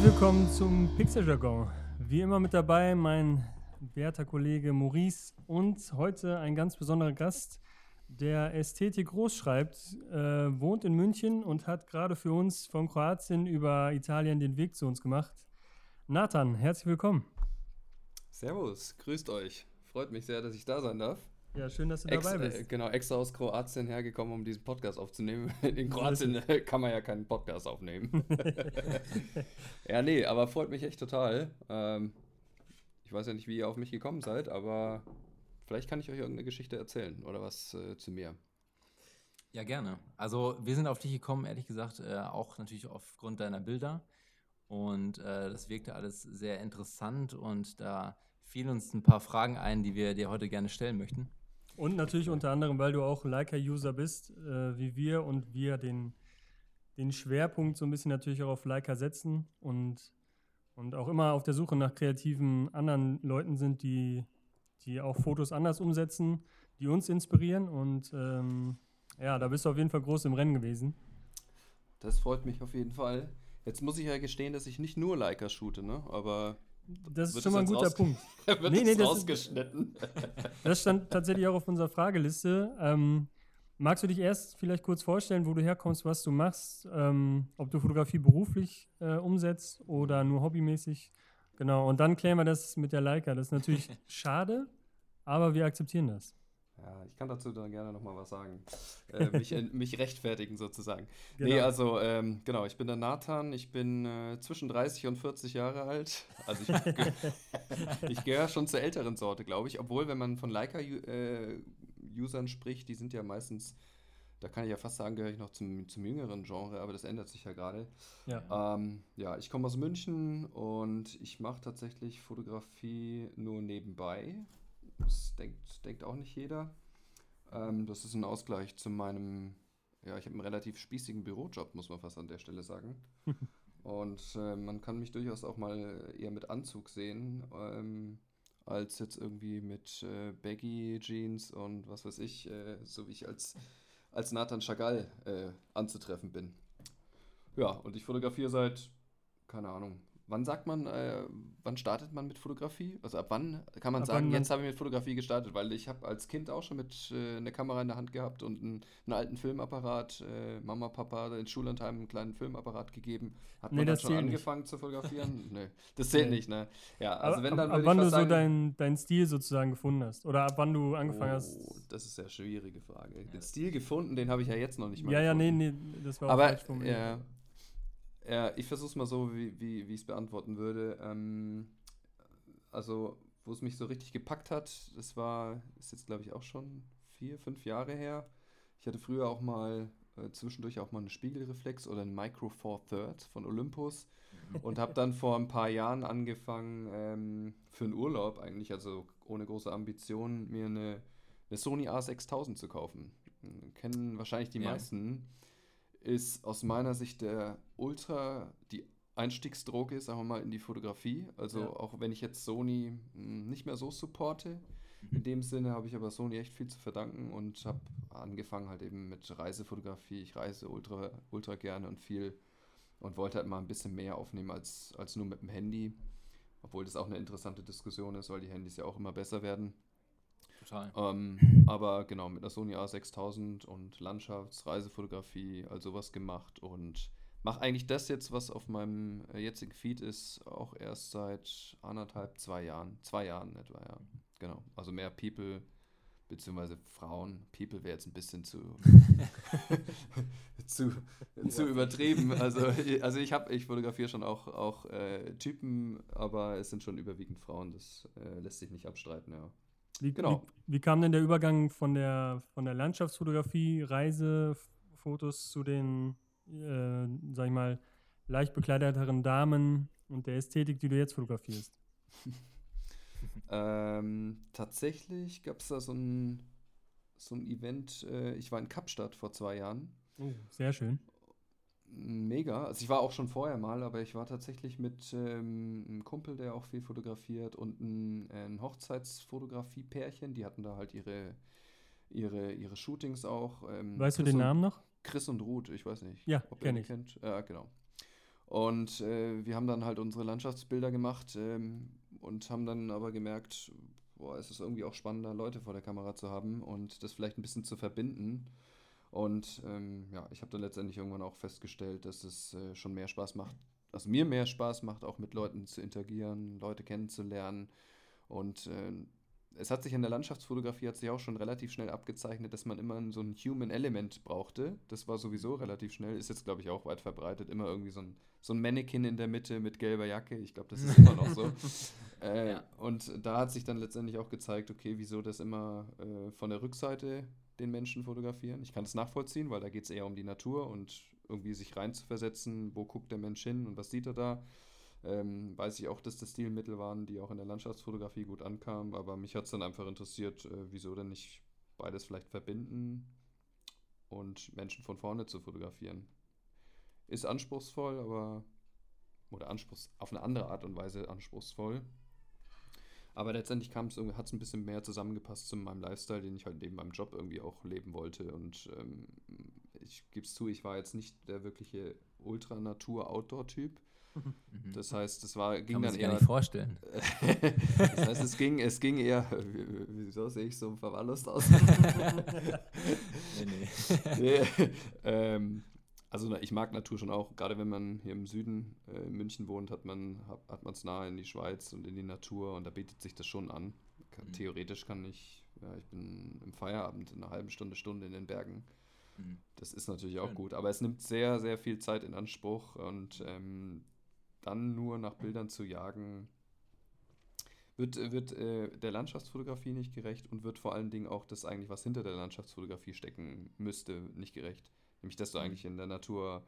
Herzlich willkommen zum Pixeljargon. Wie immer mit dabei mein werter Kollege Maurice und heute ein ganz besonderer Gast, der Ästhetik groß schreibt, äh, wohnt in München und hat gerade für uns von Kroatien über Italien den Weg zu uns gemacht. Nathan, herzlich willkommen. Servus, grüßt euch. Freut mich sehr, dass ich da sein darf. Ja, schön, dass du Ex dabei bist. Äh, genau, extra aus Kroatien hergekommen, um diesen Podcast aufzunehmen. In Kroatien äh, kann man ja keinen Podcast aufnehmen. ja, nee, aber freut mich echt total. Ähm, ich weiß ja nicht, wie ihr auf mich gekommen seid, aber vielleicht kann ich euch irgendeine Geschichte erzählen oder was äh, zu mir. Ja, gerne. Also wir sind auf dich gekommen, ehrlich gesagt, äh, auch natürlich aufgrund deiner Bilder. Und äh, das wirkte alles sehr interessant und da fielen uns ein paar Fragen ein, die wir dir heute gerne stellen möchten. Und natürlich unter anderem, weil du auch Leica-User bist, äh, wie wir und wir den, den Schwerpunkt so ein bisschen natürlich auch auf Leica setzen und, und auch immer auf der Suche nach kreativen anderen Leuten sind, die, die auch Fotos anders umsetzen, die uns inspirieren. Und ähm, ja, da bist du auf jeden Fall groß im Rennen gewesen. Das freut mich auf jeden Fall. Jetzt muss ich ja gestehen, dass ich nicht nur Leica shoote, ne? aber das ist schon mal ein guter Punkt. wird nee, nee, das rausgeschnitten? Ist, das stand tatsächlich auch auf unserer Frageliste. Ähm, magst du dich erst vielleicht kurz vorstellen, wo du herkommst, was du machst, ähm, ob du Fotografie beruflich äh, umsetzt oder nur hobbymäßig? Genau, und dann klären wir das mit der Leica. Das ist natürlich schade, aber wir akzeptieren das. Ja, ich kann dazu dann gerne nochmal was sagen. Äh, mich, mich, rechtfertigen sozusagen. Genau. Nee, also ähm, genau, ich bin der Nathan, ich bin äh, zwischen 30 und 40 Jahre alt. Also ich, ich gehöre schon zur älteren Sorte, glaube ich. Obwohl, wenn man von Leica-Usern äh, spricht, die sind ja meistens, da kann ich ja fast sagen, gehöre ich noch zum, zum jüngeren Genre, aber das ändert sich ja gerade. Ja. Ähm, ja, ich komme aus München und ich mache tatsächlich Fotografie nur nebenbei. Das denkt, denkt auch nicht jeder. Ähm, das ist ein Ausgleich zu meinem, ja, ich habe einen relativ spießigen Bürojob, muss man fast an der Stelle sagen. Und äh, man kann mich durchaus auch mal eher mit Anzug sehen, ähm, als jetzt irgendwie mit äh, Baggy-Jeans und was weiß ich, äh, so wie ich als, als Nathan Chagall äh, anzutreffen bin. Ja, und ich fotografiere seit, keine Ahnung, Wann sagt man, äh, wann startet man mit Fotografie? Also ab wann kann man ab sagen, jetzt habe ich mit Fotografie gestartet? Weil ich habe als Kind auch schon mit äh, eine Kamera in der Hand gehabt und einen, einen alten Filmapparat. Äh, Mama, Papa in Schullandheim einen kleinen Filmapparat gegeben. Hat nee, man dann schon angefangen nicht. zu fotografieren? nee, das zählt nee. nicht, ne? Ja, also wenn dann ab, ab wann du so deinen dein Stil sozusagen gefunden hast? Oder ab wann du angefangen oh, hast? Das ist eine schwierige Frage. Den Stil gefunden, den habe ich ja jetzt noch nicht mal Ja, gefunden. ja, nee, nee, das war auch Aber, falsch formuliert. Ja, ja, ich versuche es mal so, wie, wie, wie ich es beantworten würde. Ähm, also, wo es mich so richtig gepackt hat, das war, ist jetzt glaube ich auch schon vier, fünf Jahre her. Ich hatte früher auch mal äh, zwischendurch auch mal eine Spiegelreflex oder ein Micro Four Thirds von Olympus und habe dann vor ein paar Jahren angefangen, ähm, für einen Urlaub eigentlich, also ohne große Ambitionen, mir eine, eine Sony A6000 zu kaufen. Kennen wahrscheinlich die ja. meisten ist aus meiner Sicht der Ultra die Einstiegsdroge, sagen wir mal, in die Fotografie. Also ja. auch wenn ich jetzt Sony hm, nicht mehr so supporte, mhm. in dem Sinne habe ich aber Sony echt viel zu verdanken und habe angefangen halt eben mit Reisefotografie. Ich reise ultra, ultra gerne und viel und wollte halt mal ein bisschen mehr aufnehmen als, als nur mit dem Handy. Obwohl das auch eine interessante Diskussion ist, weil die Handys ja auch immer besser werden. Total. Ähm, aber genau, mit einer Sony A6000 und Landschaftsreisefotografie, also was gemacht und mache eigentlich das jetzt, was auf meinem äh, jetzigen Feed ist, auch erst seit anderthalb, zwei Jahren. Zwei Jahren etwa, ja. Genau. Also mehr People beziehungsweise Frauen. People wäre jetzt ein bisschen zu, zu, zu übertrieben. Also, also ich habe, ich fotografiere schon auch, auch äh, Typen, aber es sind schon überwiegend Frauen. Das äh, lässt sich nicht abstreiten, ja. Wie, genau. Wie, wie, kam denn der Übergang von der, von der Landschaftsfotografie, Reisefotos zu den, äh, sag ich mal, leicht bekleideteren Damen und der Ästhetik, die du jetzt fotografierst? ähm, tatsächlich gab es da so ein, so ein Event, äh, ich war in Kapstadt vor zwei Jahren. Oh, sehr schön mega. Also ich war auch schon vorher mal, aber ich war tatsächlich mit ähm, einem Kumpel, der auch viel fotografiert und ein, ein Hochzeitsfotografie-Pärchen. Die hatten da halt ihre, ihre, ihre Shootings auch. Ähm, weißt Chris du den Namen noch? Chris und Ruth, ich weiß nicht. Ja, kenne ich. Kennt. Ja, genau. Und äh, wir haben dann halt unsere Landschaftsbilder gemacht ähm, und haben dann aber gemerkt, boah, es ist irgendwie auch spannender, Leute vor der Kamera zu haben und das vielleicht ein bisschen zu verbinden. Und ähm, ja, ich habe dann letztendlich irgendwann auch festgestellt, dass es äh, schon mehr Spaß macht, also mir mehr Spaß macht, auch mit Leuten zu interagieren, Leute kennenzulernen. Und äh, es hat sich in der Landschaftsfotografie hat sich auch schon relativ schnell abgezeichnet, dass man immer so ein Human Element brauchte. Das war sowieso relativ schnell, ist jetzt glaube ich auch weit verbreitet. Immer irgendwie so ein, so ein Mannequin in der Mitte mit gelber Jacke. Ich glaube, das ist immer noch so. äh, ja. Und da hat sich dann letztendlich auch gezeigt, okay, wieso das immer äh, von der Rückseite den Menschen fotografieren. Ich kann es nachvollziehen, weil da geht es eher um die Natur und irgendwie sich reinzuversetzen, wo guckt der Mensch hin und was sieht er da. Ähm, weiß ich auch, dass das Stilmittel waren, die auch in der Landschaftsfotografie gut ankamen, aber mich hat es dann einfach interessiert, äh, wieso denn nicht beides vielleicht verbinden und Menschen von vorne zu fotografieren. Ist anspruchsvoll, aber oder anspruchs auf eine andere Art und Weise anspruchsvoll. Aber letztendlich hat es ein bisschen mehr zusammengepasst zu meinem Lifestyle, den ich halt neben meinem Job irgendwie auch leben wollte. Und ähm, ich gebe es zu, ich war jetzt nicht der wirkliche Ultra-Natur-Outdoor-Typ. Mhm. Das heißt, es war, ging Kann dann eher. Gar nicht vorstellen. das heißt, es ging, es ging eher. Wieso sehe ich so verwahrlost aus? nee, nee. nee ähm, also ich mag Natur schon auch, gerade wenn man hier im Süden äh, in München wohnt, hat man hat man es nahe in die Schweiz und in die Natur und da bietet sich das schon an. Kann, mhm. Theoretisch kann ich, ja, ich bin im Feierabend in einer halben Stunde, Stunde in den Bergen. Mhm. Das ist natürlich auch gut, aber es nimmt sehr, sehr viel Zeit in Anspruch und ähm, dann nur nach Bildern zu jagen, wird, wird äh, der Landschaftsfotografie nicht gerecht und wird vor allen Dingen auch das eigentlich, was hinter der Landschaftsfotografie stecken müsste, nicht gerecht. Nämlich, dass du mhm. eigentlich in der Natur,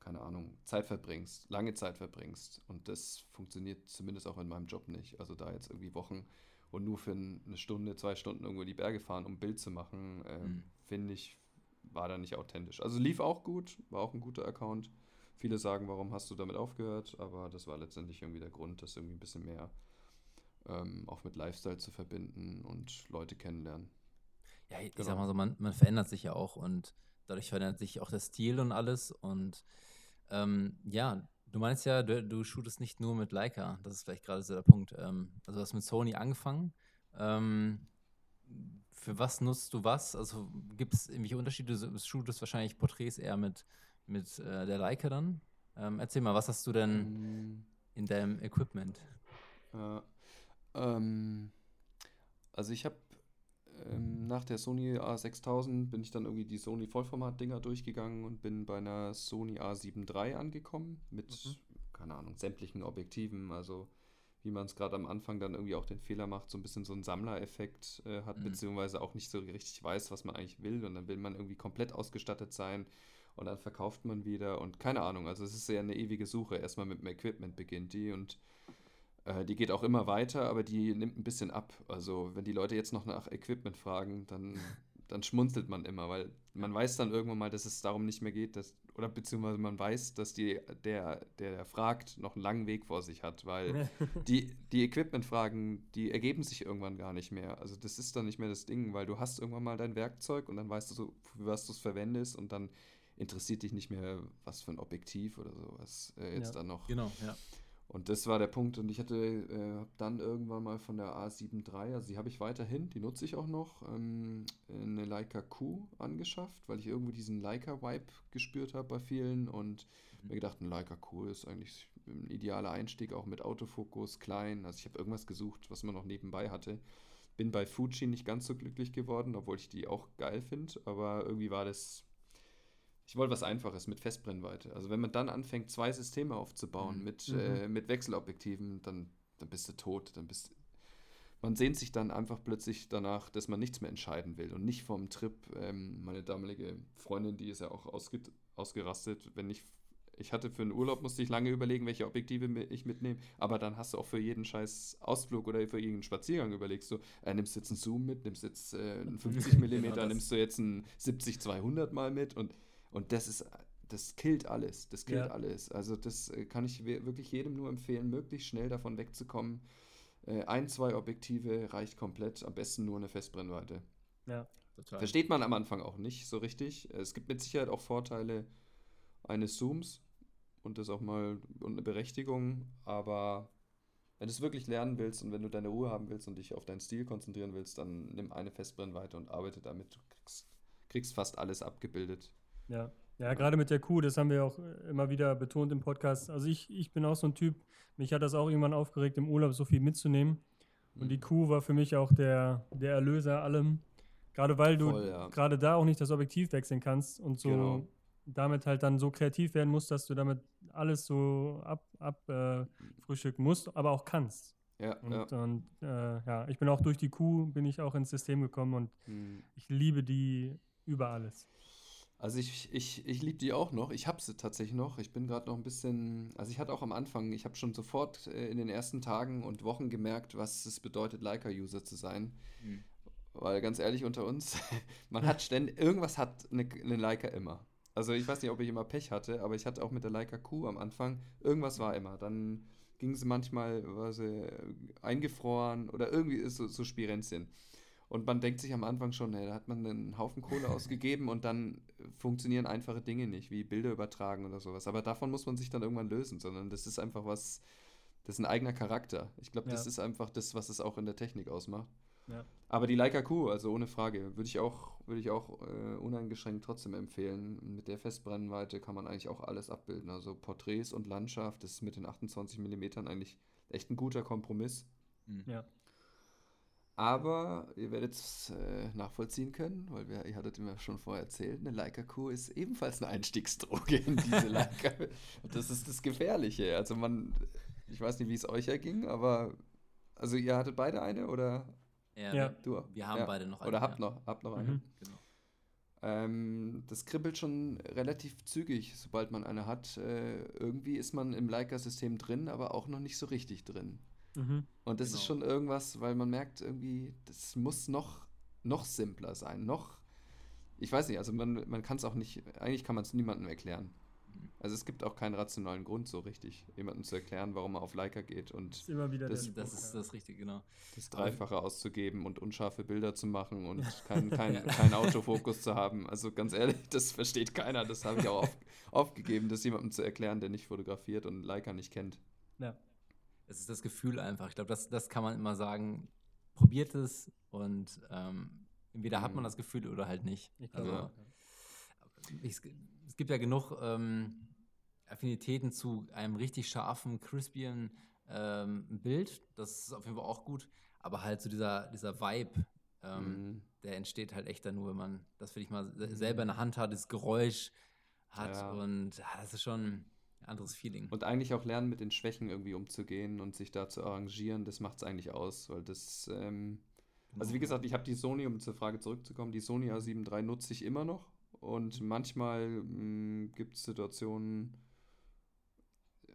keine Ahnung, Zeit verbringst, lange Zeit verbringst. Und das funktioniert zumindest auch in meinem Job nicht. Also da jetzt irgendwie Wochen und nur für eine Stunde, zwei Stunden irgendwo in die Berge fahren, um ein Bild zu machen, äh, mhm. finde ich, war da nicht authentisch. Also lief auch gut, war auch ein guter Account. Viele sagen, warum hast du damit aufgehört? Aber das war letztendlich irgendwie der Grund, das irgendwie ein bisschen mehr ähm, auch mit Lifestyle zu verbinden und Leute kennenlernen. Ja, ich genau. sag mal so, man, man verändert sich ja auch und dadurch verändert sich auch der Stil und alles. Und ähm, ja, du meinst ja, du, du shootest nicht nur mit Leica. Das ist vielleicht gerade so der Punkt. Ähm, also du hast mit Sony angefangen. Ähm, für was nutzt du was? Also gibt es irgendwelche Unterschiede? Du shootest wahrscheinlich Porträts eher mit mit äh, der Leica dann. Ähm, erzähl mal, was hast du denn mm. in deinem Equipment? Ähm, also ich habe ähm, nach der Sony A6000 bin ich dann irgendwie die Sony Vollformat-Dinger durchgegangen und bin bei einer Sony A7 III angekommen mit, mhm. keine Ahnung, sämtlichen Objektiven, also wie man es gerade am Anfang dann irgendwie auch den Fehler macht, so ein bisschen so einen Sammlereffekt äh, hat, mhm. beziehungsweise auch nicht so richtig weiß, was man eigentlich will und dann will man irgendwie komplett ausgestattet sein und dann verkauft man wieder und keine Ahnung. Also es ist ja eine ewige Suche. Erstmal mit dem Equipment beginnt die und die geht auch immer weiter, aber die nimmt ein bisschen ab. Also wenn die Leute jetzt noch nach Equipment fragen, dann, dann schmunzelt man immer, weil man weiß dann irgendwann mal, dass es darum nicht mehr geht, dass, oder beziehungsweise man weiß, dass die, der, der fragt, noch einen langen Weg vor sich hat, weil die, die Equipment-Fragen, die ergeben sich irgendwann gar nicht mehr. Also das ist dann nicht mehr das Ding, weil du hast irgendwann mal dein Werkzeug und dann weißt du so, für was du es verwendest und dann interessiert dich nicht mehr, was für ein Objektiv oder sowas äh, jetzt ja, dann noch. Genau, ja. Und das war der Punkt. Und ich hatte äh, dann irgendwann mal von der A7 III, also die habe ich weiterhin, die nutze ich auch noch, ähm, eine Leica Q angeschafft, weil ich irgendwo diesen Leica-Vibe gespürt habe bei vielen und mhm. mir gedacht, ein Leica Q ist eigentlich ein idealer Einstieg, auch mit Autofokus, klein. Also ich habe irgendwas gesucht, was man noch nebenbei hatte. Bin bei Fuji nicht ganz so glücklich geworden, obwohl ich die auch geil finde, aber irgendwie war das ich wollte was Einfaches mit Festbrennweite. Also wenn man dann anfängt, zwei Systeme aufzubauen mhm. mit, mhm. Äh, mit Wechselobjektiven, dann, dann bist du tot. Dann bist man sehnt sich dann einfach plötzlich danach, dass man nichts mehr entscheiden will und nicht vom Trip. Ähm, meine damalige Freundin, die ist ja auch ausge ausgerastet, wenn ich ich hatte für einen Urlaub, musste ich lange überlegen, welche Objektive ich mitnehme. Aber dann hast du auch für jeden scheiß Ausflug oder für jeden Spaziergang überlegst du, äh, nimmst du jetzt einen Zoom mit, nimmst jetzt äh, einen 50 mm, nimmst du jetzt einen 70-200 mal mit und und das ist, das killt alles. Das killt ja. alles. Also das äh, kann ich wirklich jedem nur empfehlen, möglichst schnell davon wegzukommen. Äh, ein, zwei Objektive reicht komplett, am besten nur eine Festbrennweite. Ja, total. Versteht man am Anfang auch nicht so richtig. Es gibt mit Sicherheit auch Vorteile eines Zooms und das auch mal und eine Berechtigung, aber wenn du es wirklich lernen willst und wenn du deine Ruhe haben willst und dich auf deinen Stil konzentrieren willst, dann nimm eine Festbrennweite und arbeite damit. Du kriegst, kriegst fast alles abgebildet. Ja. Ja, gerade mit der Kuh, das haben wir auch äh, immer wieder betont im Podcast. Also ich, ich bin auch so ein Typ, mich hat das auch irgendwann aufgeregt, im Urlaub so viel mitzunehmen. Und die Kuh war für mich auch der, der Erlöser allem. Gerade weil du Voll, ja. gerade da auch nicht das Objektiv wechseln kannst und so Genau. damit halt dann so kreativ werden musst, dass du damit alles so ab, ab äh, frühstücken musst, aber auch kannst. Ja, Und, ja. und äh, ja, ich bin auch durch die Kuh, bin ich auch ins System gekommen und Hm. ich liebe die über alles. Also ich, ich, ich liebe die auch noch. Ich habe sie tatsächlich noch. Ich bin gerade noch ein bisschen, also ich hatte auch am Anfang, ich habe schon sofort äh, in den ersten Tagen und Wochen gemerkt, was es bedeutet, Leica-User zu sein. Mhm. Weil ganz ehrlich unter uns, man hat ständig, irgendwas hat eine, eine Leica immer. Also ich weiß nicht, ob ich immer Pech hatte, aber ich hatte auch mit der Leica Q am Anfang, irgendwas war immer. Dann ging sie manchmal, war sie eingefroren oder irgendwie ist so, so Spirenzchen. Und man denkt sich am Anfang schon, ey, da hat man einen Haufen Kohle ausgegeben und dann funktionieren einfache Dinge nicht, wie Bilder übertragen oder sowas. Aber davon muss man sich dann irgendwann lösen, sondern das ist einfach was, das ist ein eigener Charakter. Ich glaube, das Ja. ist einfach das, was es auch in der Technik ausmacht. Ja. Aber die Leica Q, also ohne Frage, würde ich auch, würde ich auch äh, uneingeschränkt trotzdem empfehlen. Mit der Festbrennweite kann man eigentlich auch alles abbilden. Also Porträts und Landschaft, das ist mit den 28 mm eigentlich echt ein guter Kompromiss. Mhm. Ja. Aber ihr werdet es äh, nachvollziehen können, weil wir, ihr hattet mir schon vorher erzählt, eine Leica Q ist ebenfalls eine Einstiegsdroge in diese Leica. Und das ist das Gefährliche. Also man, ich weiß nicht, wie es euch erging, aber also ihr hattet beide eine oder Ja, Ja. du? Wir haben Ja. beide noch Oder eine, habt ja. noch, habt noch eine. Mhm. Genau. Ähm, das kribbelt schon relativ zügig, sobald man eine hat. Äh, irgendwie ist man im Leica-System drin, aber auch noch nicht so richtig drin. Mhm. Und das ist Genau. schon irgendwas, weil man merkt irgendwie, das muss noch, noch simpler sein, noch, ich weiß nicht, also man, man kann es auch nicht, eigentlich kann man es niemandem erklären. Also es gibt auch keinen rationalen Grund so richtig, jemandem zu erklären, warum er auf Leica geht und Das ist immer wieder Das- Das ist das Richtige, genau. das Dreifache auszugeben und unscharfe Bilder zu machen und keinen kein, Ja. kein Autofokus zu haben. Also ganz ehrlich, das versteht keiner. Das habe ich auch auf, aufgegeben, das jemandem zu erklären, der nicht fotografiert und Leica nicht kennt. Ja. Es ist das Gefühl einfach. Ich glaube, das, das kann man immer sagen. Probiert es und ähm, entweder hat man Mhm. das Gefühl oder halt nicht. Ich Also, auch, ja. ich, es gibt ja genug ähm, Affinitäten zu einem richtig scharfen, crispien ähm, Bild. Das ist auf jeden Fall auch gut. Aber halt so dieser, dieser Vibe, ähm, Mhm. der entsteht halt echt dann nur, wenn man das für dich mal se- selber in der Hand hat, das Geräusch hat. Ja. Und ja, das ist schon anderes Feeling. Und eigentlich auch lernen, mit den Schwächen irgendwie umzugehen und sich da zu arrangieren, das macht es eigentlich aus, weil das, ähm, also wie gesagt, ich habe die Sony, um zur Frage zurückzukommen, die Sony A7 III nutze ich immer noch und manchmal gibt es Situationen,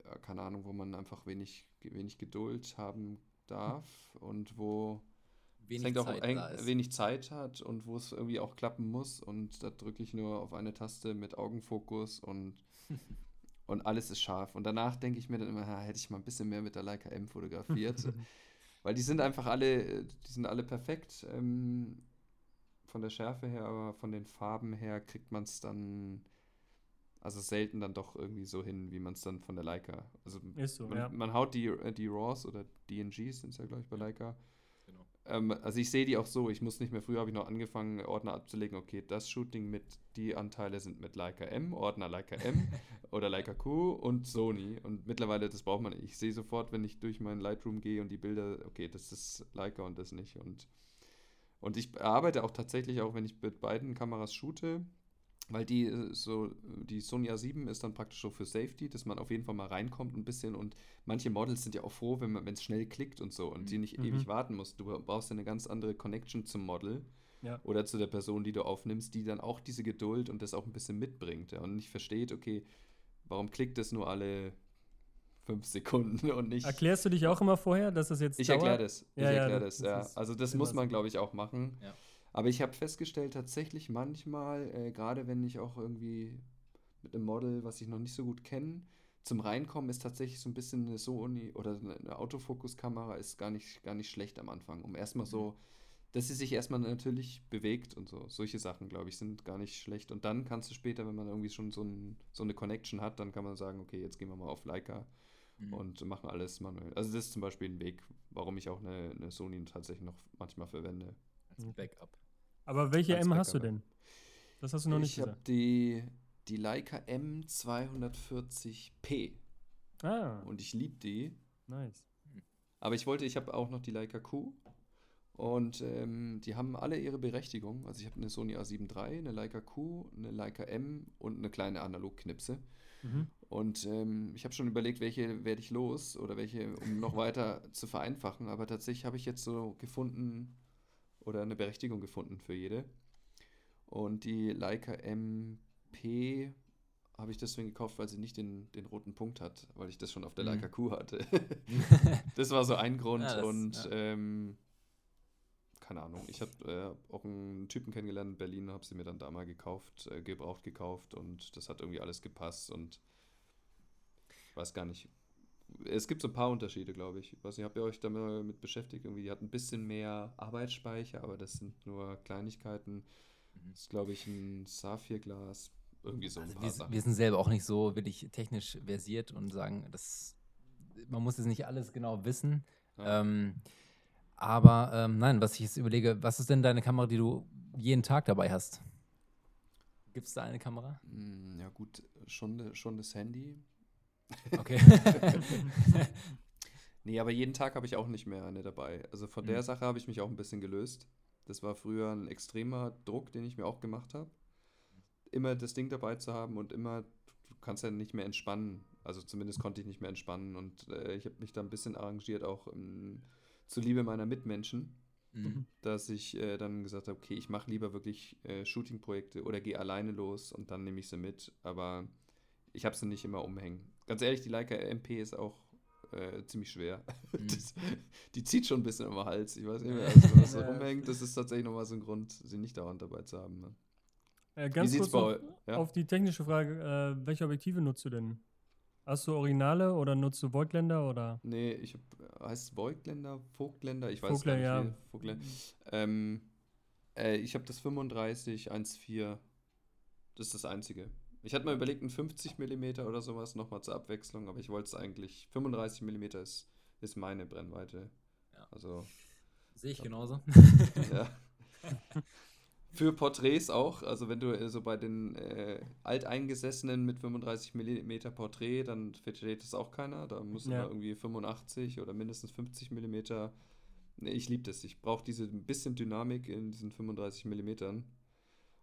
ja, keine Ahnung, wo man einfach wenig, wenig Geduld haben darf und wo es wenig hängt auch Zeit ist. wenig Zeit hat und wo es irgendwie auch klappen muss und da drücke ich nur auf eine Taste mit Augenfokus und und alles ist scharf. Und danach denke ich mir dann immer, "Ha, hätte ich mal ein bisschen mehr mit der Leica M fotografiert. Weil die sind einfach alle, die sind alle perfekt. Ähm, von der Schärfe her, aber von den Farben her kriegt man es dann, also selten dann doch irgendwie so hin, wie man es dann von der Leica. Also Ist so, man, ja. man haut die, äh, die RAWs oder DNGs sind es ja, glaube ich, bei Leica. Ähm, also ich sehe die auch so, ich muss nicht mehr, früher habe ich noch angefangen, Ordner abzulegen, okay, das Shooting mit, die Anteile sind mit Leica M, Ordner Leica M oder Leica Q und Sony. Und mittlerweile, das braucht man, ich sehe sofort, wenn ich durch meinen Lightroom gehe und die Bilder, okay, das ist Leica und das nicht. Und, und ich arbeite auch tatsächlich, auch wenn ich mit beiden Kameras shoote, weil die äh, so, die Sony A7 ist dann praktisch so für Safety, dass man auf jeden Fall mal reinkommt ein bisschen und manche Models sind ja auch froh, wenn es schnell klickt und so und die nicht Mhm. ewig warten muss. Du brauchst ja eine ganz andere Connection zum Model Ja. oder zu der Person, die du aufnimmst, die dann auch diese Geduld und das auch ein bisschen mitbringt ja, und nicht versteht, okay, warum klickt das nur alle fünf Sekunden und nicht. Erklärst du dich auch immer vorher, dass das jetzt Ich erkläre das. Ich Ja, ja, erkläre das- das, ja. Also das muss man, glaube ich, auch machen. Ja. Aber ich habe festgestellt, tatsächlich manchmal, äh, gerade wenn ich auch irgendwie mit einem Model, was ich noch nicht so gut kenne, zum Reinkommen ist tatsächlich so ein bisschen eine Sony oder eine Autofokuskamera ist gar nicht, gar nicht schlecht am Anfang, um erstmal so dass sie sich erstmal natürlich bewegt und so. Solche Sachen, glaube ich, sind gar nicht schlecht. Und dann kannst du später, wenn man irgendwie schon so, ein, so eine Connection hat, dann kann man sagen, okay, jetzt gehen wir mal auf Leica mhm. und machen alles manuell. Also das ist zum Beispiel ein Weg, warum ich auch eine, eine Sony tatsächlich noch manchmal verwende. Als Backup. Aber welche M hast du denn? Das hast du noch ich nicht gesagt. Ich habe die, die Leica M240p. Ah. Und ich liebe die. Nice. Aber ich wollte, ich habe auch noch die Leica Q. Und ähm, die haben alle ihre Berechtigung. Also ich habe eine Sony A7 III, eine Leica Q, eine Leica M und eine kleine Analogknipse. Mhm. Und ähm, ich habe schon überlegt, welche werde ich los oder welche, um noch weiter zu vereinfachen. Aber tatsächlich habe ich jetzt so gefunden oder eine Berechtigung gefunden für jede. Und die Leica MP habe ich deswegen gekauft, weil sie nicht den, den roten Punkt hat, weil ich das schon auf der mhm. Leica Q hatte. das war so ein Grund. Ja, das, und ja. ähm, keine Ahnung, ich habe äh, auch einen Typen kennengelernt in Berlin, habe sie mir dann da mal gekauft, äh, gebraucht gekauft und das hat irgendwie alles gepasst und weiß gar nicht. Es gibt so ein paar Unterschiede, glaube ich. Was ihr habt ihr euch damit beschäftigt? Irgendwie, die hat ein bisschen mehr Arbeitsspeicher, aber das sind nur Kleinigkeiten. Mhm. Das ist, glaube ich, ein Saphirglas. Irgendwie so ein also paar wir, Sachen. wir sind selber auch nicht so wirklich technisch versiert und sagen, das, man muss jetzt nicht alles genau wissen. Ja. Ähm, aber ähm, nein, was ich jetzt überlege, was ist denn deine Kamera, die du jeden Tag dabei hast? Gibt es da eine Kamera? Hm, ja, gut, schon, schon das Handy. Okay. nee, aber jeden Tag habe ich auch nicht mehr eine dabei. Also von mhm. der Sache habe ich mich auch ein bisschen gelöst. Das war früher ein extremer Druck, den ich mir auch gemacht habe. Immer das Ding dabei zu haben und immer, du kannst ja nicht mehr entspannen. Also zumindest konnte ich nicht mehr entspannen und äh, ich habe mich da ein bisschen arrangiert, auch im zuliebe meiner Mitmenschen, mhm. dass ich äh, dann gesagt habe, okay, ich mache lieber wirklich äh, Shooting-Projekte oder gehe alleine los und dann nehme ich sie mit. Aber ich habe sie nicht immer umhängen. Ganz ehrlich, die Leica MP ist auch äh, ziemlich schwer. Mhm. Das, die zieht schon ein bisschen den Hals. Ich weiß nicht mehr, also, was da rumhängt. Das ist tatsächlich nochmal so ein Grund, sie nicht dauernd dabei zu haben. Ne? Äh, ganz kurz auf, ja? auf, die technische Frage, äh, welche Objektive nutzt du denn? Hast du Originale oder nutzt du Voigtländer oder? Nee, ich hab, heißt es Voigtländer, Vogtländer, ich weiß Vogler, gar nicht. Ja. Vogtländer. Ähm, äh, ich habe das 35 1.4. Das ist das einzige. Ich hatte mal überlegt, ein 50 mm oder sowas nochmal zur Abwechslung, aber ich wollte es eigentlich. 35 mm ist, ist meine Brennweite. Ja. Also. Sehe ich genauso. ja. Für Porträts auch, also wenn du äh, so bei den äh, Alteingesessenen mit 35 mm Porträt, dann versteht das auch keiner. Da muss ja. irgendwie 85 oder mindestens 50 mm. Nee, ich liebe das. Ich brauche diese ein bisschen Dynamik in diesen 35 mm.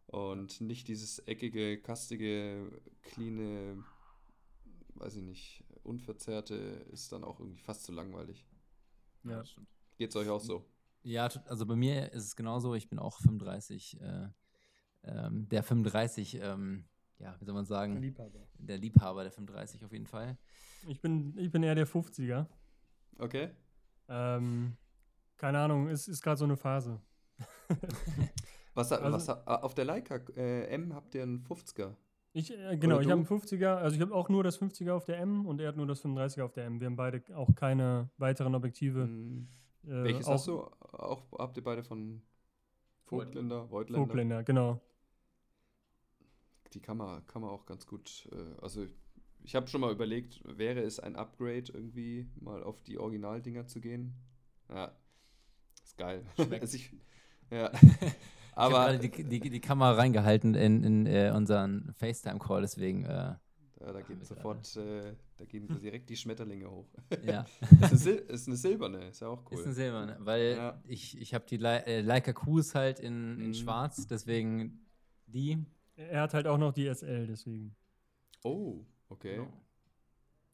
Und nicht dieses eckige, kastige, cleane, weiß ich nicht, unverzerrte ist dann auch irgendwie fast zu langweilig. Ja, das stimmt. Geht's euch auch so? Ja, also bei mir ist es genauso. Ich bin auch 35. Äh, ähm, der 35, ähm, ja, wie soll man sagen? Der Liebhaber. Der Liebhaber der 35 auf jeden Fall. Ich bin, ich bin eher der 50er. Okay. Ähm, keine Ahnung, es ist gerade so eine Phase. was, also, was auf der Leica äh, M habt ihr einen 50er? Ich, äh, genau, ich habe einen 50er, also ich habe auch nur das 50er auf der M und er hat nur das 35er auf der M. Wir haben beide auch keine weiteren Objektive. Hm. Äh, Welches auch, hast du? Auch habt ihr beide von Vogtländer, Voigtländer? Vogtländer, genau. Die kann man, kann man auch ganz gut, äh, also ich habe schon mal überlegt, wäre es ein Upgrade irgendwie mal auf die Originaldinger zu gehen? Ja, ist geil. also ich, ja. Aber ich habe die, die, die, Kamera reingehalten in, in äh, unseren FaceTime-Call, deswegen äh, ja, da geht sofort, äh, da gehen direkt die Schmetterlinge hoch. Ja. ist, eine ist, eine silberne, ist ja auch cool. Ist eine silberne, weil ja. ich, ich habe die Le äh, Leica Q ist halt in, in mhm. schwarz, deswegen die. Er hat halt auch noch die SL, deswegen. Oh, okay. Genau.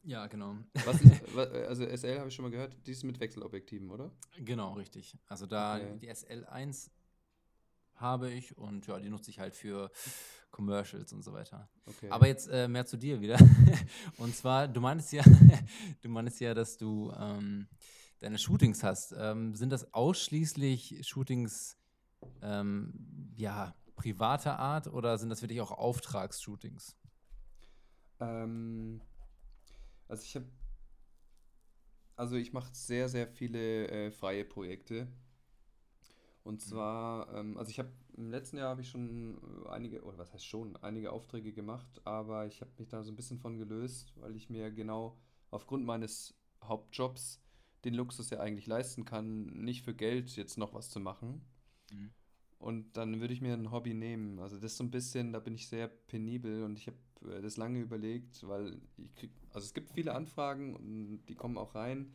Ja, genau. Was ist, also SL habe ich schon mal gehört, die ist mit Wechselobjektiven, oder? Genau, richtig. Also da okay. die SL1 habe ich und ja, die nutze ich halt für Commercials und so weiter. Okay. Aber jetzt äh, mehr zu dir wieder. und zwar, du meinst ja, du meinst ja, dass du ähm, deine Shootings hast. Ähm, sind das ausschließlich Shootings ähm, ja, privater Art oder sind das wirklich auch Auftragsshootings? Ähm, also ich habe, also ich mache sehr, sehr viele äh, freie Projekte Und zwar, ähm, also ich habe im letzten Jahr habe ich schon äh, einige, oder was heißt schon, einige Aufträge gemacht, aber ich habe mich da so ein bisschen von gelöst, weil ich mir genau aufgrund meines Hauptjobs den Luxus ja eigentlich leisten kann, nicht für Geld jetzt noch was zu machen. Mhm. Und dann würde ich mir ein Hobby nehmen. Also das ist so ein bisschen, da bin ich sehr penibel und ich habe äh, das lange überlegt, weil ich krieg, also es gibt viele Anfragen und die kommen auch rein.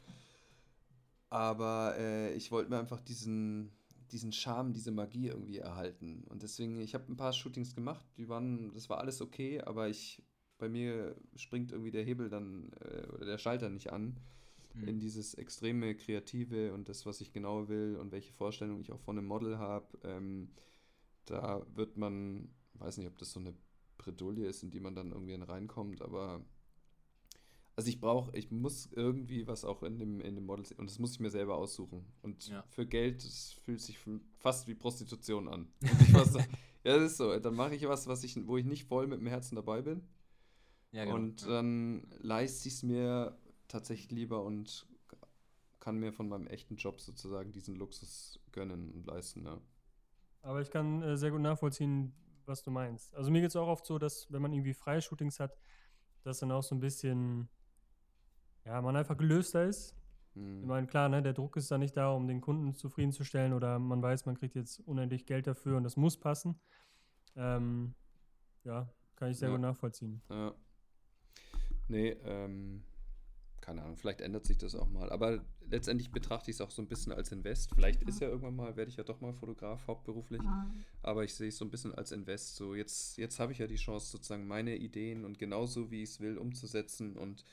Aber äh, ich wollte mir einfach diesen, diesen Charme, diese Magie irgendwie erhalten. Und deswegen, ich habe ein paar Shootings gemacht, die waren, das war alles okay, aber ich, bei mir springt irgendwie der Hebel dann äh, oder der Schalter nicht an Mhm. in dieses extreme Kreative und das, was ich genau will und welche Vorstellung ich auch von einem Model habe. Ähm, da wird man, weiß nicht, ob das so eine Bredouille ist, in die man dann irgendwie reinkommt, aber also ich brauche, ich muss irgendwie was auch in dem, in dem Model sehen und das muss ich mir selber aussuchen. Und Ja. für Geld, das fühlt sich fast wie Prostitution an. Und ich fast, ja, das ist so. Dann mache ich was, was ich, wo ich nicht voll mit dem Herzen dabei bin. Ja, genau. Und dann leiste ich es mir tatsächlich lieber und kann mir von meinem echten Job sozusagen diesen Luxus gönnen und leisten. Ja. Aber ich kann äh, sehr gut nachvollziehen, was du meinst. Also mir geht es auch oft so, dass wenn man irgendwie freie Shootings hat, dass dann auch so ein bisschen, ja, man einfach gelöster ist. Ich Hm. meine, klar, ne, der Druck ist da nicht da, um den Kunden zufriedenzustellen oder man weiß, man kriegt jetzt unendlich Geld dafür und das muss passen. Ähm, ja, kann ich sehr Ja. gut nachvollziehen. Ja. Nee, ähm, keine Ahnung, vielleicht ändert sich das auch mal. Aber letztendlich betrachte ich es auch so ein bisschen als Invest. Vielleicht ist ja irgendwann mal, werde ich ja doch mal Fotograf, hauptberuflich. Aber ich sehe es so ein bisschen als Invest. So, jetzt, jetzt habe ich ja die Chance, sozusagen meine Ideen und genauso wie ich es will, umzusetzen. Und,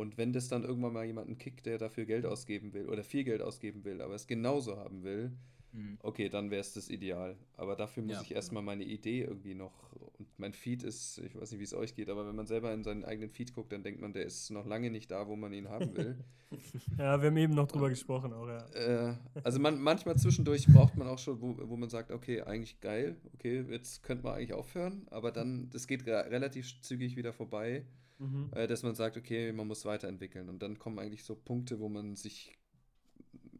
und wenn das dann irgendwann mal jemanden kickt, der dafür Geld ausgeben will oder viel Geld ausgeben will, aber es genauso haben will, Mhm. okay, dann wäre es das Ideal. Aber dafür muss Ja. ich erstmal meine Idee irgendwie noch. Und mein Feed ist, ich weiß nicht, wie es euch geht, aber wenn man selber in seinen eigenen Feed guckt, dann denkt man, der ist noch lange nicht da, wo man ihn haben will. Ja, wir haben eben noch drüber gesprochen auch, ja. Äh, also man, manchmal zwischendurch braucht man auch schon, wo, wo man sagt, okay, eigentlich geil, okay, jetzt könnte man eigentlich aufhören, aber dann, das geht re- relativ zügig wieder vorbei, Mhm. äh, dass man sagt, okay, man muss weiterentwickeln. Und dann kommen eigentlich so Punkte, wo man sich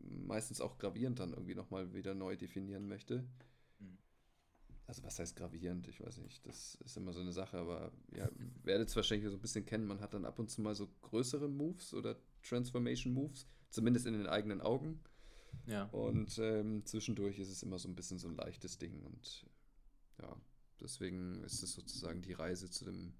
meistens auch gravierend dann irgendwie nochmal wieder neu definieren möchte. Mhm. Also was heißt gravierend? Ich weiß nicht, das ist immer so eine Sache, aber ja, werdet es wahrscheinlich so ein bisschen kennen. Man hat dann ab und zu mal so größere Moves oder Transformation Moves, zumindest in den eigenen Augen. Ja. Und ähm, zwischendurch ist es immer so ein bisschen so ein leichtes Ding. Und ja, deswegen ist es sozusagen die Reise zu dem,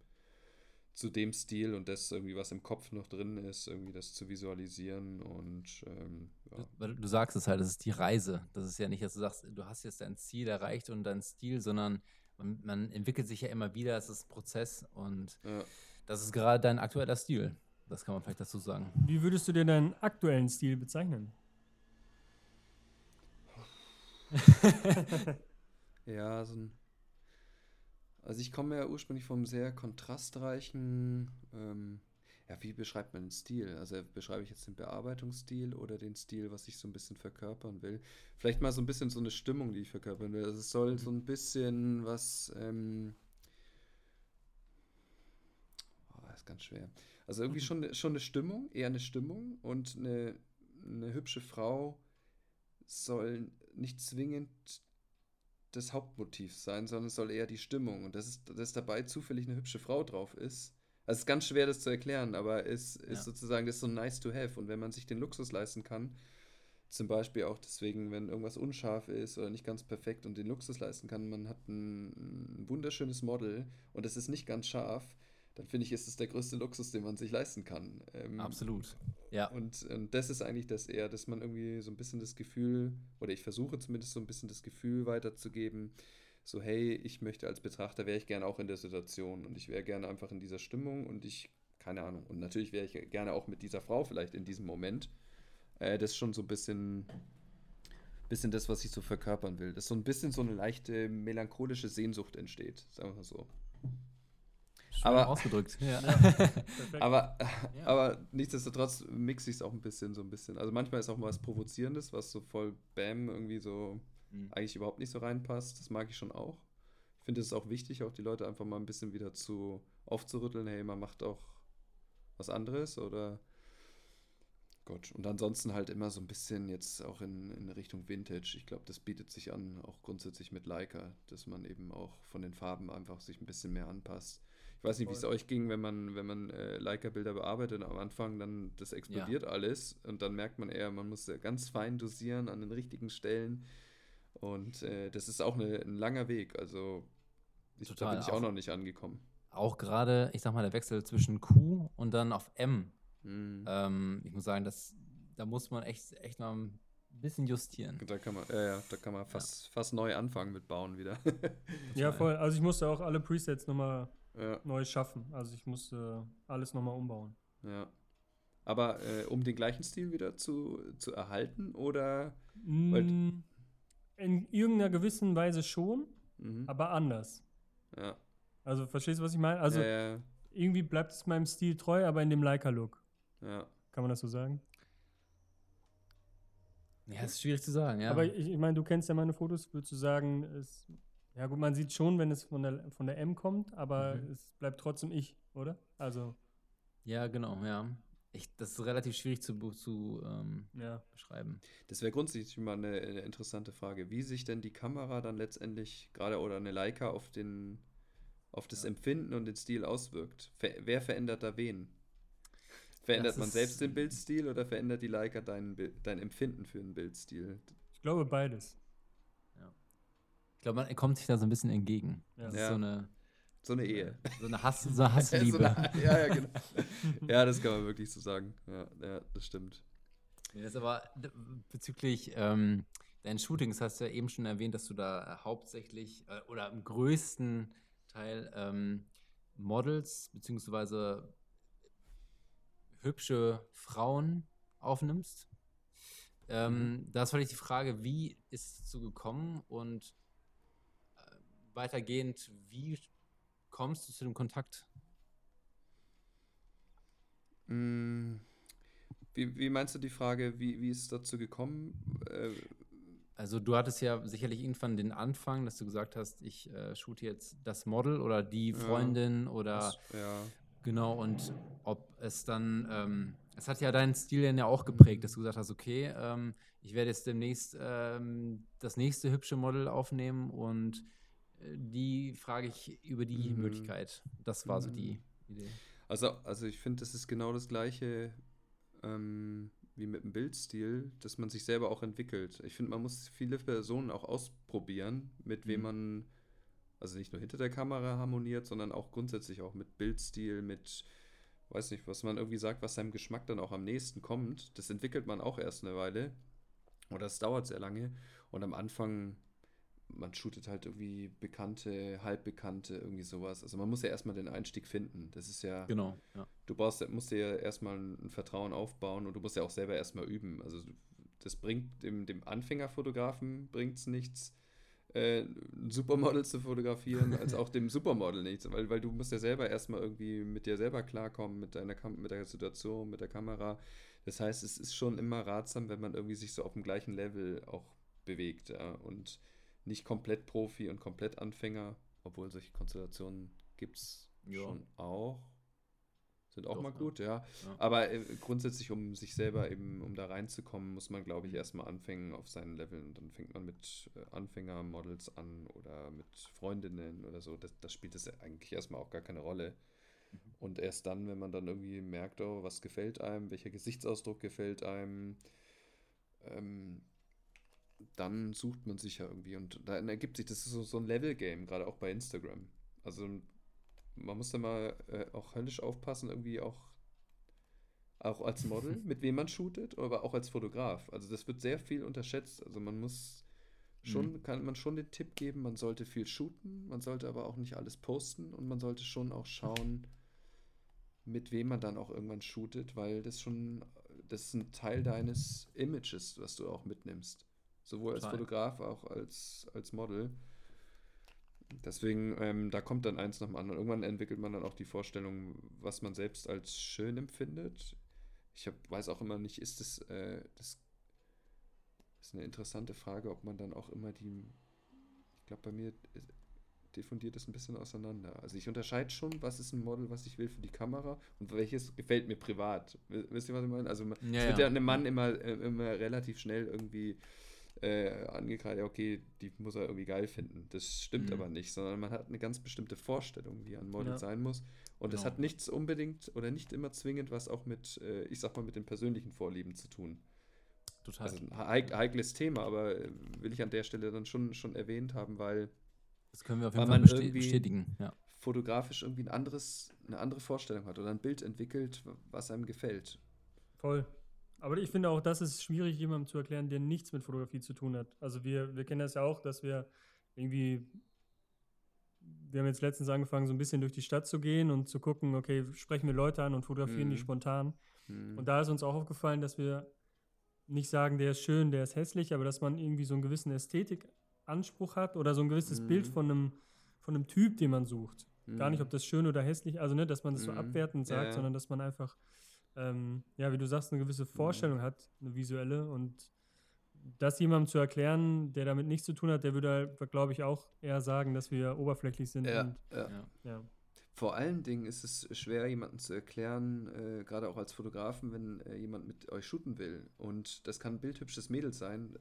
zu dem Stil und das irgendwie, was im Kopf noch drin ist, irgendwie das zu visualisieren und ähm, ja. Du, du sagst es halt, das ist die Reise. Das ist ja nicht, dass du sagst, du hast jetzt dein Ziel erreicht und deinen Stil, sondern man, man entwickelt sich ja immer wieder, es ist ein Prozess und ja. das ist gerade dein aktueller Stil. Das kann man vielleicht dazu sagen. Wie würdest du dir deinen aktuellen Stil bezeichnen? Ja, so ein. Also ich komme ja ursprünglich vom sehr kontrastreichen, ähm, ja, wie beschreibt man den Stil? Also beschreibe ich jetzt den Bearbeitungsstil oder den Stil, was ich so ein bisschen verkörpern will? Vielleicht mal so ein bisschen so eine Stimmung, die ich verkörpern will. Also es soll so ein bisschen was, ähm, oh, das ist ganz schwer. Also irgendwie schon, schon eine Stimmung, eher eine Stimmung und eine, eine hübsche Frau soll nicht zwingend das Hauptmotiv sein, sondern es soll eher die Stimmung. Und dass, es, dass dabei zufällig eine hübsche Frau drauf ist. Also es ist ganz schwer, das zu erklären, aber es ist Ja. sozusagen, das ist so nice to have. Und wenn man sich den Luxus leisten kann, zum Beispiel auch deswegen, wenn irgendwas unscharf ist oder nicht ganz perfekt und den Luxus leisten kann, man hat ein, ein wunderschönes Model und es ist nicht ganz scharf, dann finde ich, ist es der größte Luxus, den man sich leisten kann. Ähm, Absolut. Ja. und, und das ist eigentlich das eher, dass man irgendwie so ein bisschen das Gefühl, oder ich versuche zumindest so ein bisschen das Gefühl weiterzugeben, so hey, ich möchte als Betrachter, wäre ich gerne auch in der Situation und ich wäre gerne einfach in dieser Stimmung und ich, keine Ahnung, und natürlich wäre ich gerne auch mit dieser Frau vielleicht in diesem Moment. Äh, das ist schon so ein bisschen, bisschen das, was ich so verkörpern will. Dass so ein bisschen so eine leichte melancholische Sehnsucht entsteht, sagen wir mal so. Schön Aber- ausgedrückt. Ja. Perfekt. Aber, Ja. aber nichtsdestotrotz mixe ich es auch ein bisschen, so ein bisschen. Also manchmal ist auch mal was Provozierendes, was so voll Bam irgendwie so Mhm. eigentlich überhaupt nicht so reinpasst. Das mag ich schon auch. Ich finde es auch wichtig, auch die Leute einfach mal ein bisschen wieder zu aufzurütteln. Hey, man macht auch was anderes oder Gott. Und ansonsten halt immer so ein bisschen jetzt auch in, in Richtung Vintage. Ich glaube, das bietet sich an, auch grundsätzlich mit Leica, dass man eben auch von den Farben einfach sich ein bisschen mehr anpasst. Ich weiß nicht, wie es euch ging, wenn man, wenn man äh, Leica-Bilder bearbeitet am Anfang, dann das explodiert ja. alles und dann merkt man eher, man muss ganz fein dosieren an den richtigen Stellen. Und äh, das ist auch eine, ein langer Weg. Also ich, Total, da bin ich auch, auch noch nicht angekommen. Auch gerade, ich sag mal, der Wechsel zwischen Q und dann auf M. Mhm. Ähm, ich muss sagen, das, da muss man echt, echt mal ein bisschen justieren. Da kann man, äh, ja, da kann man fast, ja. fast neu anfangen mit Bauen wieder. ja, voll. Also ich musste auch alle Presets nochmal ja. neu schaffen. Also ich musste alles nochmal umbauen. Ja. Aber äh, um den gleichen Stil wieder zu, zu erhalten oder? Mm, in irgendeiner gewissen Weise schon, mhm. aber anders. Ja. Also verstehst du, was ich meine? Also ja, ja. irgendwie bleibt es meinem Stil treu, aber in dem Leica-Look. Ja. Kann man das so sagen? Ja, ist schwierig zu sagen, ja. Aber ich, ich meine, du kennst ja meine Fotos, würdest du sagen, es, ja gut, man sieht schon, wenn es von der, von der M kommt, aber mhm. es bleibt trotzdem ich, oder? Also. Ja, genau, ja. Ich, das ist relativ schwierig zu, zu ähm, ja. beschreiben. Das wäre grundsätzlich mal eine, eine, interessante Frage. Wie sich denn die Kamera dann letztendlich, gerade oder eine Leica, auf, den, auf das ja. Empfinden und den Stil auswirkt? Ver, wer verändert da wen? Verändert man selbst den Bildstil oder verändert die Leica dein, dein Empfinden für einen Bildstil? Ich glaube beides. Ich glaube, man kommt sich da so ein bisschen entgegen. Ja. Das ist so eine so eine Ehe. So eine, Hass, so eine Hassliebe. so eine, ja, ja, genau. ja, das kann man wirklich so sagen. Ja, ja das stimmt. Ja, das aber bezüglich ähm, deinen Shootings hast du ja eben schon erwähnt, dass du da hauptsächlich äh, oder im größten Teil ähm, Models beziehungsweise hübsche Frauen aufnimmst. Ähm, mhm. Da ist vielleicht die Frage, wie ist es dazu gekommen und weitergehend, wie kommst du zu dem Kontakt? Mm, wie, wie meinst du die Frage, wie, wie ist es dazu gekommen? Äh, also du hattest ja sicherlich irgendwann den Anfang, dass du gesagt hast, ich äh, shoote jetzt das Model oder die Freundin ja, oder das, ja. genau und ob es dann, ähm, es hat ja deinen Stil ja auch geprägt, dass du gesagt hast, okay, ähm, ich werde jetzt demnächst ähm, das nächste hübsche Model aufnehmen und die frage ich über die mhm. Möglichkeit. Das war so die mhm. Idee. Also, also ich finde, das ist genau das gleiche ähm, wie mit dem Bildstil, dass man sich selber auch entwickelt. Ich finde, man muss viele Personen auch ausprobieren, mit mhm. wem man, also nicht nur hinter der Kamera harmoniert, sondern auch grundsätzlich auch mit Bildstil, mit, weiß nicht, was man irgendwie sagt, was seinem Geschmack dann auch am nächsten kommt. Das entwickelt man auch erst eine Weile. Oder es dauert sehr lange. Und am Anfang man shootet halt irgendwie Bekannte, Halbbekannte, irgendwie sowas. Also man muss ja erstmal den Einstieg finden. Das ist ja. Genau. Ja. Du brauchst, musst dir ja erstmal ein Vertrauen aufbauen und du musst ja auch selber erstmal üben. Also das bringt dem, dem Anfängerfotografen bringt's nichts, äh, ein Supermodel zu fotografieren, als auch dem Supermodel nichts. Weil, weil du musst ja selber erstmal irgendwie mit dir selber klarkommen, mit deiner Kam mit der Situation, mit der Kamera. Das heißt, es ist schon immer ratsam, wenn man irgendwie sich so auf dem gleichen Level auch bewegt. Ja? Und nicht komplett Profi und komplett Anfänger, obwohl solche Konstellationen gibt es schon auch. Sind auch Doch, mal gut, ja. ja. Aber äh, grundsätzlich, um sich selber eben, um da reinzukommen, muss man, glaube ich, erstmal anfangen auf seinen Leveln. Und dann fängt man mit äh, Anfängermodels an oder mit Freundinnen oder so. Das, das spielt das eigentlich erstmal auch gar keine Rolle. Mhm. Und erst dann, wenn man dann irgendwie merkt, oh, was gefällt einem, welcher Gesichtsausdruck gefällt einem, ähm, dann sucht man sich ja irgendwie und dann ergibt sich, das ist so, so ein Level-Game, gerade auch bei Instagram. Also man muss da mal äh, auch höllisch aufpassen, irgendwie auch, auch als Model, mit wem man shootet, aber auch als Fotograf. Also das wird sehr viel unterschätzt. Also man muss schon, mhm. kann man schon den Tipp geben, man sollte viel shooten, man sollte aber auch nicht alles posten und man sollte schon auch schauen, mit wem man dann auch irgendwann shootet, weil das schon, das ist ein Teil deines Images, was du auch mitnimmst. Sowohl als Fotograf, auch als, als Model. Deswegen, ähm, da kommt dann eins nach dem anderen. Irgendwann entwickelt man dann auch die Vorstellung, was man selbst als schön empfindet. Ich hab, weiß auch immer nicht, ist das, äh, das ist eine interessante Frage, ob man dann auch immer die, ich glaube bei mir, diffundiert es ein bisschen auseinander. Also ich unterscheide schon, was ist ein Model, was ich will für die Kamera und welches gefällt mir privat. Wisst ihr, was ich meine? Also ja, es wird ja einem Mann immer, äh, immer relativ schnell irgendwie äh, angekreidet, okay, die muss er irgendwie geil finden. Das stimmt mhm. aber nicht, sondern man hat eine ganz bestimmte Vorstellung, wie ein Model ja. sein muss. Und es genau. hat nichts unbedingt oder nicht immer zwingend was auch mit, äh, ich sag mal, mit den persönlichen Vorlieben zu tun. Total. Also ein heik heikles Thema, aber äh, will ich an der Stelle dann schon, schon erwähnt haben, weil das können wir auf jeden Fall bestät bestätigen. Ja. Fotografisch irgendwie ein anderes, eine andere Vorstellung hat oder ein Bild entwickelt, was einem gefällt. Voll. Aber ich finde auch, das ist schwierig, jemandem zu erklären, der nichts mit Fotografie zu tun hat. Also wir, wir kennen das ja auch, dass wir irgendwie, wir haben jetzt letztens angefangen, so ein bisschen durch die Stadt zu gehen und zu gucken, okay, sprechen wir Leute an und fotografieren mhm. die spontan. Mhm. Und da ist uns auch aufgefallen, dass wir nicht sagen, der ist schön, der ist hässlich, aber dass man irgendwie so einen gewissen Ästhetikanspruch hat oder so ein gewisses mhm. Bild von einem, von einem Typ, den man sucht. Gar nicht, mhm. ob das schön oder hässlich, also nicht, dass man das so mhm. abwertend sagt, ja. sondern dass man einfach ähm, ja, wie du sagst, eine gewisse Vorstellung mhm. hat, eine visuelle. Und das jemandem zu erklären, der damit nichts zu tun hat, der würde, glaube ich, auch eher sagen, dass wir oberflächlich sind. Ja, und, ja. ja. Vor allen Dingen ist es schwer, jemandem zu erklären, äh, gerade auch als Fotografen, wenn äh, jemand mit euch shooten will. Und das kann ein bildhübsches Mädel sein,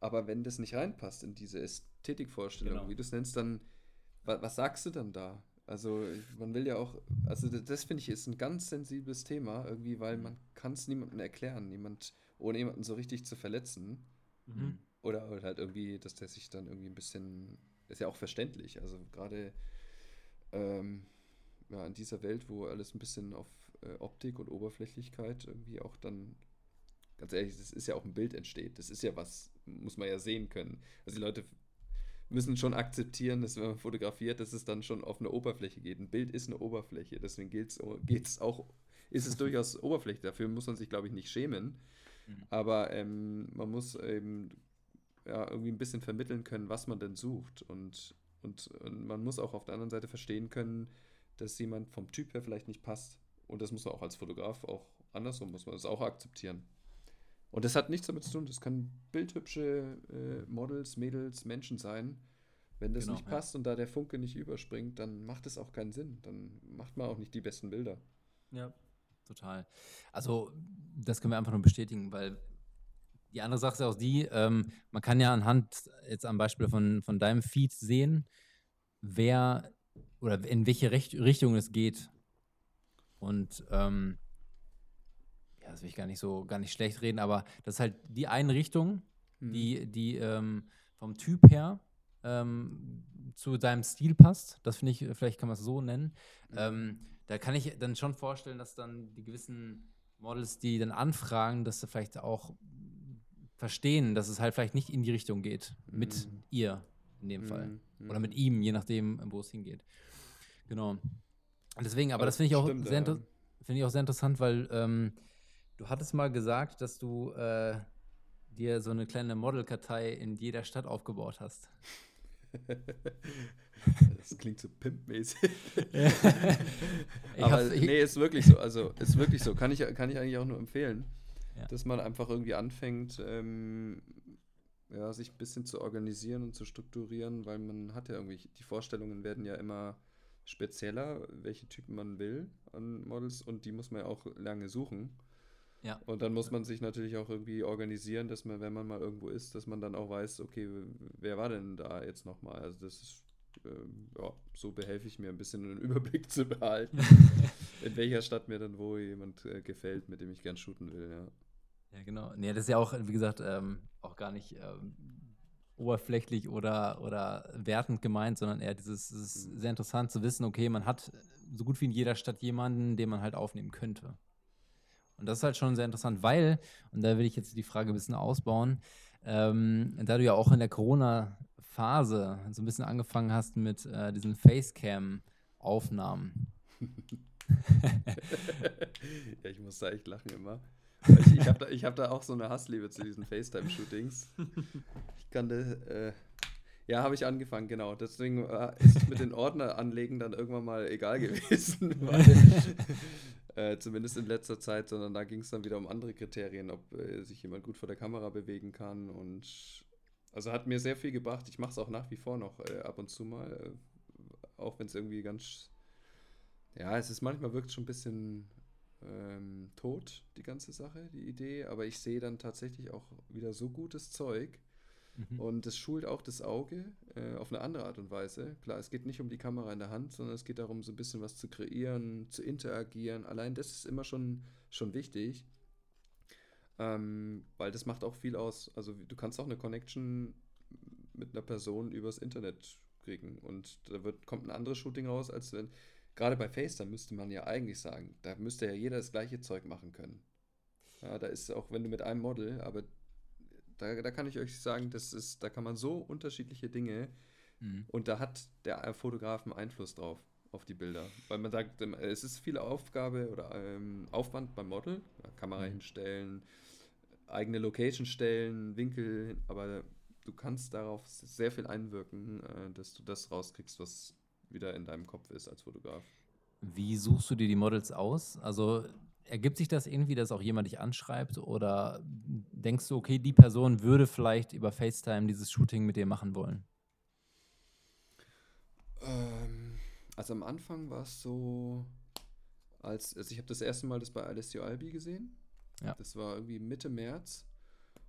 aber wenn das nicht reinpasst in diese Ästhetikvorstellung, genau. wie du es nennst, dann wa was sagst du dann da? Also man will ja auch, also das, das finde ich ist ein ganz sensibles Thema irgendwie, weil man kann es niemandem erklären, niemand, ohne jemanden so richtig zu verletzen. Mhm. Oder, oder halt irgendwie, dass der sich dann irgendwie ein bisschen, ist ja auch verständlich, also gerade ähm, ja, in dieser Welt, wo alles ein bisschen auf äh, Optik und Oberflächlichkeit irgendwie auch dann, ganz ehrlich, das ist ja auch ein Bild entsteht, das ist ja was, muss man ja sehen können. Also die Leute müssen schon akzeptieren, dass wenn man fotografiert, dass es dann schon auf eine Oberfläche geht. Ein Bild ist eine Oberfläche, deswegen geht es auch, ist es durchaus Oberfläche. Dafür muss man sich, glaube ich, nicht schämen. Mhm. Aber ähm, man muss eben ja, irgendwie ein bisschen vermitteln können, was man denn sucht. Und, und, und man muss auch auf der anderen Seite verstehen können, dass jemand vom Typ her vielleicht nicht passt. Und das muss man auch als Fotograf auch andersrum, muss man das auch akzeptieren. Und das hat nichts damit zu tun. Das können bildhübsche äh, Models, Mädels, Menschen sein. Wenn das genau, nicht passt ja. und da der Funke nicht überspringt, dann macht es auch keinen Sinn. Dann macht man auch nicht die besten Bilder. Ja, total. Also, das können wir einfach nur bestätigen, weil die andere Sache ist auch die, ähm, man kann ja anhand, jetzt am Beispiel von, von deinem Feed sehen, wer oder in welche Richtung es geht. Und ähm, das will ich gar nicht so, gar nicht schlecht reden, aber das ist halt die Einrichtung, mhm. die, die ähm, vom Typ her ähm, zu deinem Stil passt. Das finde ich, vielleicht kann man es so nennen. Mhm. Ähm, da kann ich dann schon vorstellen, dass dann die gewissen Models, die dann anfragen, dass sie vielleicht auch verstehen, dass es halt vielleicht nicht in die Richtung geht. Mhm. Mit ihr in dem Fall. Mhm. Oder mit ihm, je nachdem, wo es hingeht. Genau. Deswegen, aber, das finde ich, auch sehr, ja. find ich auch sehr interessant, weil ähm, Du hattest mal gesagt, dass du äh, dir so eine kleine Modelkartei in jeder Stadt aufgebaut hast. das klingt so pimpmäßig. Aber nee, ist wirklich so. Also ist wirklich so. Kann ich, kann ich eigentlich auch nur empfehlen, ja. dass man einfach irgendwie anfängt, ähm, ja, sich ein bisschen zu organisieren und zu strukturieren, weil man hat ja irgendwie, die Vorstellungen werden ja immer spezieller, welche Typen man will an Models und die muss man ja auch lange suchen. Ja. Und dann muss man sich natürlich auch irgendwie organisieren, dass man, wenn man mal irgendwo ist, dass man dann auch weiß, okay, wer war denn da jetzt nochmal? Also das ist, äh, ja, so behelfe ich mir ein bisschen einen Überblick zu behalten, in welcher Stadt mir dann wo jemand äh, gefällt, mit dem ich gern shooten will, ja. Ja, genau. Nee, das ist ja auch, wie gesagt, ähm, auch gar nicht ähm, oberflächlich oder, oder wertend gemeint, sondern eher dieses, es ist mhm. sehr interessant zu wissen, okay, man hat so gut wie in jeder Stadt jemanden, den man halt aufnehmen könnte. Und das ist halt schon sehr interessant, weil, und da will ich jetzt die Frage ein bisschen ausbauen, ähm, da du ja auch in der Corona-Phase so ein bisschen angefangen hast mit äh, diesen Facecam-Aufnahmen. ja, ich muss da echt lachen immer. Ich, ich habe da, hab da auch so eine Hassliebe zu diesen FaceTime-Shootings. Ich kann das, äh, ja, habe ich angefangen, genau. Deswegen äh, ist es mit den Ordner anlegen dann irgendwann mal egal gewesen, weil äh, zumindest in letzter Zeit, sondern da ging es dann wieder um andere Kriterien, ob äh, sich jemand gut vor der Kamera bewegen kann und Also hat mir sehr viel gebracht. Ich mache es auch nach wie vor noch äh, ab und zu mal. Äh, auch wenn es irgendwie ganz. Ja, es ist manchmal wirkt schon ein bisschen ähm, tot, die ganze Sache, die Idee. Aber ich sehe dann tatsächlich auch wieder so gutes Zeug. Mhm. Und es schult auch das Auge äh, auf eine andere Art und Weise. Klar, es geht nicht um die Kamera in der Hand, sondern es geht darum, so ein bisschen was zu kreieren, zu interagieren. Allein das ist immer schon, schon wichtig. Ähm, weil das macht auch viel aus. Also du kannst auch eine Connection mit einer Person übers Internet kriegen. Und da wird, kommt ein anderes Shooting raus, als wenn. Gerade bei FaceTime müsste man ja eigentlich sagen, da müsste ja jeder das gleiche Zeug machen können. Ja, da ist auch, wenn du mit einem Model, aber da, da kann ich euch sagen, das ist, da kann man so unterschiedliche Dinge mhm. und da hat der Fotograf einen Einfluss drauf auf die Bilder. Weil man sagt, ähm, es ist viel Aufgabe oder ähm, Aufwand beim Model, Kamera mhm. hinstellen, eigene Location stellen, Winkel, aber du kannst darauf sehr viel einwirken, äh, dass du das rauskriegst, was wieder in deinem Kopf ist als Fotograf. Wie suchst du dir die Models aus? Also ergibt sich das irgendwie, dass auch jemand dich anschreibt oder denkst du, okay, die Person würde vielleicht über FaceTime dieses Shooting mit dir machen wollen? Ähm, also am Anfang war es so, als also ich habe das erste Mal das bei Alessio Albi gesehen. Ja. Das war irgendwie Mitte März.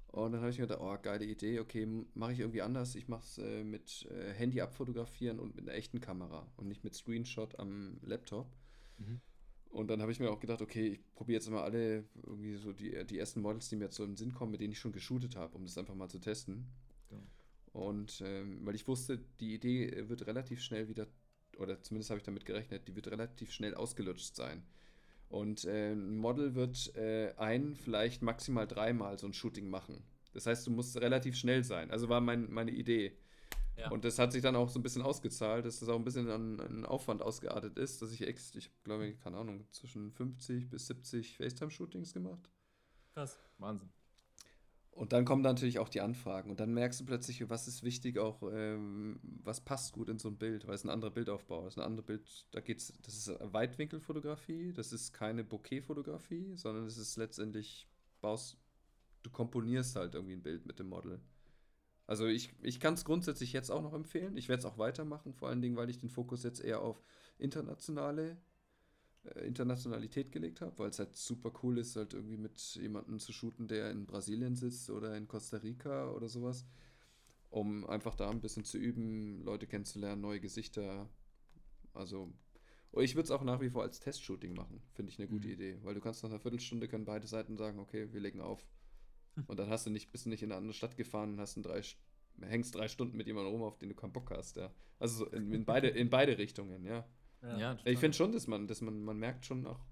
Und dann habe ich mir gedacht, oh, geile Idee, okay, mache ich irgendwie anders. Ich mache es äh, mit äh, Handy abfotografieren und mit einer echten Kamera und nicht mit Screenshot am Laptop. Mhm. Und dann habe ich mir auch gedacht, okay, ich probiere jetzt mal alle irgendwie so die, die ersten Models, die mir jetzt so im Sinn kommen, mit denen ich schon geshootet habe, um das einfach mal zu testen. Ja. Und ähm, weil ich wusste, die Idee wird relativ schnell wieder, oder zumindest habe ich damit gerechnet, die wird relativ schnell ausgelutscht sein. Und äh, ein Model wird äh, ein, vielleicht maximal dreimal so ein Shooting machen. Das heißt, du musst relativ schnell sein. Also war mein, meine Idee. Ja. Und das hat sich dann auch so ein bisschen ausgezahlt, dass das auch ein bisschen an, an Aufwand ausgeartet ist, dass ich ex, ich glaube, keine Ahnung, zwischen 50 bis 70 FaceTime-Shootings gemacht. Krass, Wahnsinn. Und dann kommen natürlich auch die Anfragen und dann merkst du plötzlich, was ist wichtig, auch ähm, was passt gut in so ein Bild, weil es ein anderer Bildaufbau ist. Ein anderes Bild, da geht's, das ist Weitwinkelfotografie, das ist keine Bokeh-Fotografie, sondern es ist letztendlich, baust, du komponierst halt irgendwie ein Bild mit dem Model. Also ich, ich kann es grundsätzlich jetzt auch noch empfehlen. Ich werde es auch weitermachen, vor allen Dingen, weil ich den Fokus jetzt eher auf internationale äh, Internationalität gelegt habe, weil es halt super cool ist, halt irgendwie mit jemandem zu shooten, der in Brasilien sitzt oder in Costa Rica oder sowas, um einfach da ein bisschen zu üben, Leute kennenzulernen, neue Gesichter. Also, ich würde es auch nach wie vor als Testshooting machen, finde ich eine gute mhm. Idee, weil du kannst nach einer Viertelstunde können beide Seiten sagen, okay, wir legen auf. Und dann hast du nicht, bist du nicht in eine andere Stadt gefahren und hast drei, hängst drei Stunden mit jemandem rum, auf den du keinen Bock hast, ja. Also in, in beide, in beide Richtungen, ja. Ja, ja ich finde schon, dass man, dass man, man merkt schon nach,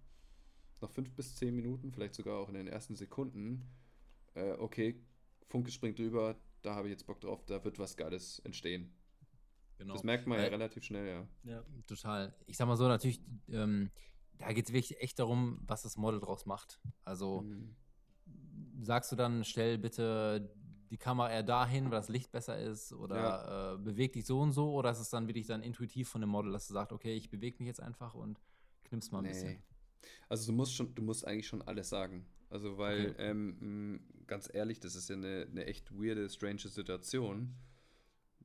nach fünf bis zehn Minuten, vielleicht sogar auch in den ersten Sekunden, äh, okay, Funke springt drüber, da habe ich jetzt Bock drauf, da wird was Geiles entstehen. Genau. Das merkt man ja äh, relativ schnell, ja. Ja, total. Ich sag mal so, natürlich, ähm, da geht es wirklich echt darum, was das Model draus macht. Also mhm. Sagst du dann, stell bitte die Kamera eher dahin, weil das Licht besser ist oder ja. äh, beweg dich so und so oder ist es dann wirklich dann intuitiv von dem Model, dass du sagst, okay, ich bewege mich jetzt einfach und knippst mal ein nee. bisschen? Also du musst schon, du musst eigentlich schon alles sagen. Also weil, okay. ähm, ganz ehrlich, das ist ja eine, eine echt weirde, strange Situation.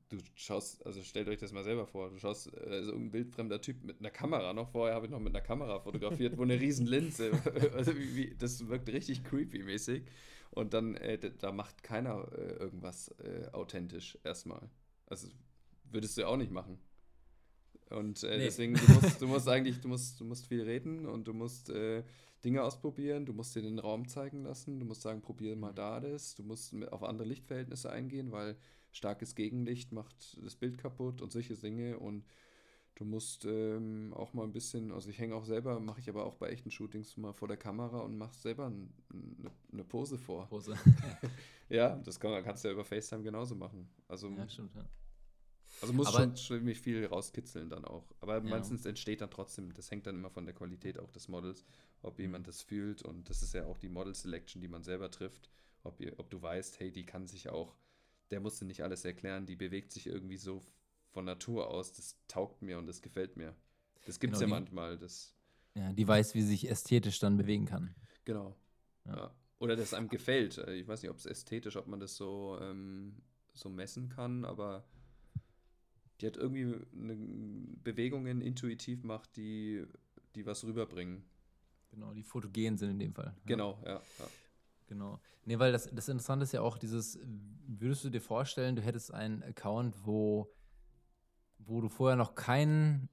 Du schaust, also stellt euch das mal selber vor, du schaust äh, so ein wildfremder Typ mit einer Kamera noch, vorher habe ich noch mit einer Kamera fotografiert, wo eine riesen Linse, also wie, das wirkt richtig creepy mäßig. Und dann, äh, da macht keiner äh, irgendwas äh, authentisch erstmal. Also würdest du ja auch nicht machen. Und äh, nee. deswegen, du musst, du musst eigentlich, du musst, du musst viel reden und du musst äh, Dinge ausprobieren, du musst dir den Raum zeigen lassen, du musst sagen, probier mal da das, du musst auf andere Lichtverhältnisse eingehen, weil starkes Gegenlicht macht das Bild kaputt und solche Dinge und Du musst ähm, auch mal ein bisschen, also ich hänge auch selber, mache ich aber auch bei echten Shootings mal vor der Kamera und mache selber eine, eine Pose vor. Pose. ja, das kann, kannst du ja über FaceTime genauso machen. Also, ja, stimmt, ja. Also muss schon ziemlich viel rauskitzeln dann auch. Aber ja. meistens entsteht dann trotzdem, das hängt dann immer von der Qualität auch des Models, ob mhm. jemand das fühlt und das ist ja auch die Model Selection, die man selber trifft. Ob, ihr, ob du weißt, hey, die kann sich auch, der musste nicht alles erklären, die bewegt sich irgendwie so von Natur aus, das taugt mir und das gefällt mir. Das gibt es genau, ja manchmal. Das, ja, die weiß, wie sie sich ästhetisch dann bewegen kann. Genau. Ja. ja. Oder das einem gefällt. Äh, ich weiß nicht, ob es ästhetisch, ob man das so, ähm, so messen kann, aber die hat irgendwie eine Bewegungen intuitiv macht, die, die was rüberbringen. Genau, die fotogen sind in dem Fall. Genau, ja. ja. Genau. Nee, weil das, das Interessante ist ja auch dieses, würdest du dir vorstellen, du hättest einen Account, wo, wo du vorher noch kein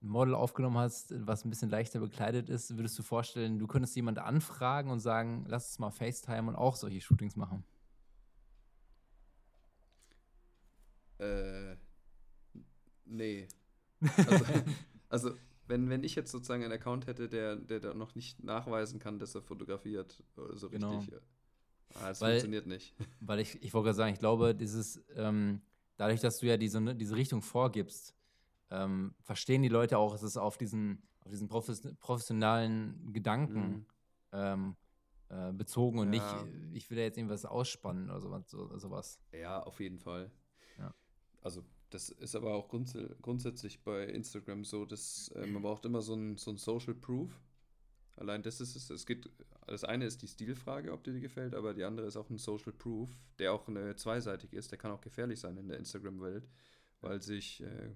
Model aufgenommen hast, was ein bisschen leichter bekleidet ist, würdest du vorstellen, du könntest jemand anfragen und sagen, lass uns mal FaceTime und auch solche Shootings machen? Äh, nee. Also, also wenn, wenn ich jetzt sozusagen einen Account hätte, der, der da noch nicht nachweisen kann, dass er fotografiert, so genau. richtig. Ah, das weil, funktioniert nicht. Weil ich, ich wollte gerade sagen, ich glaube, dieses, ähm, dadurch, dass du ja diese, ne, diese Richtung vorgibst, ähm, verstehen die Leute auch, dass es auf diesen, auf diesen professionellen Gedanken mhm. ähm, äh, bezogen und ja. nicht, ich will ja jetzt irgendwas ausspannen oder sowas. So, sowas. Ja, auf jeden Fall. Ja. Also das ist aber auch grunds grundsätzlich bei Instagram so, dass äh, man braucht immer so ein, so ein Social Proof. Allein das ist es. Es geht, das eine ist die Stilfrage, ob dir die gefällt, aber die andere ist auch ein Social Proof, der auch eine zweiseitig ist. Der kann auch gefährlich sein in der Instagram-Welt, weil sich, äh,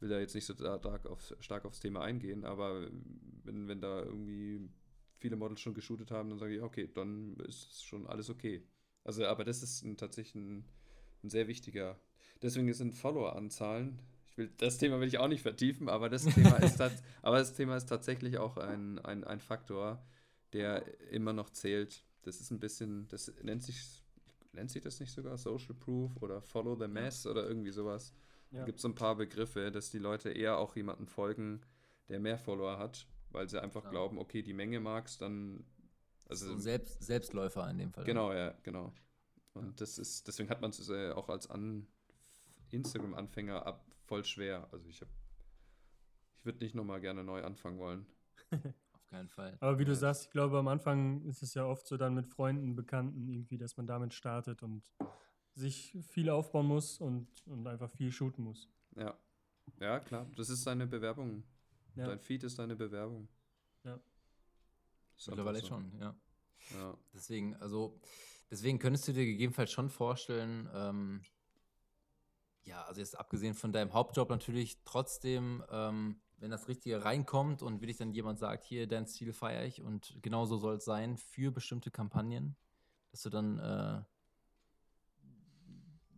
will da jetzt nicht so stark, auf, stark aufs Thema eingehen, aber wenn, wenn da irgendwie viele Models schon geshootet haben, dann sage ich, okay, dann ist schon alles okay. Also, aber das ist ein, tatsächlich ein, ein sehr wichtiger Deswegen sind Follower-Anzahlen. Ich will, das Thema will ich auch nicht vertiefen, aber das Thema ist, aber das Thema ist tatsächlich auch ein, ein, ein Faktor, der immer noch zählt. Das ist ein bisschen, das nennt sich, nennt sich das nicht sogar Social Proof oder Follow the Mass oder irgendwie sowas. Ja. Da gibt es so ein paar Begriffe, dass die Leute eher auch jemanden folgen, der mehr Follower hat, weil sie einfach ja. glauben, okay, die Menge magst, dann. Also, so Selbst, Selbstläufer in dem Fall. Genau, ja, genau. Und das ist, deswegen hat man es äh, auch als An, Instagram-Anfänger ab voll schwer. Also ich habe, ich würde nicht nochmal gerne neu anfangen wollen. Auf keinen Fall. Aber wie du sagst, ich glaube, am Anfang ist es ja oft so dann mit Freunden, Bekannten irgendwie, dass man damit startet und sich viel aufbauen muss und, und einfach viel shooten muss. Ja. Ja, klar. Das ist seine Bewerbung. Ja. Dein Feed ist deine Bewerbung. Ja. Mittlerweile so. schon, ja. ja. Deswegen, also, deswegen könntest du dir gegebenenfalls schon vorstellen, ähm, ja, also jetzt abgesehen von deinem Hauptjob natürlich trotzdem, ähm, wenn das Richtige reinkommt und wirklich dann jemand sagt, hier, dein Stil feiere ich und genau so soll es sein für bestimmte Kampagnen, dass du dann, äh,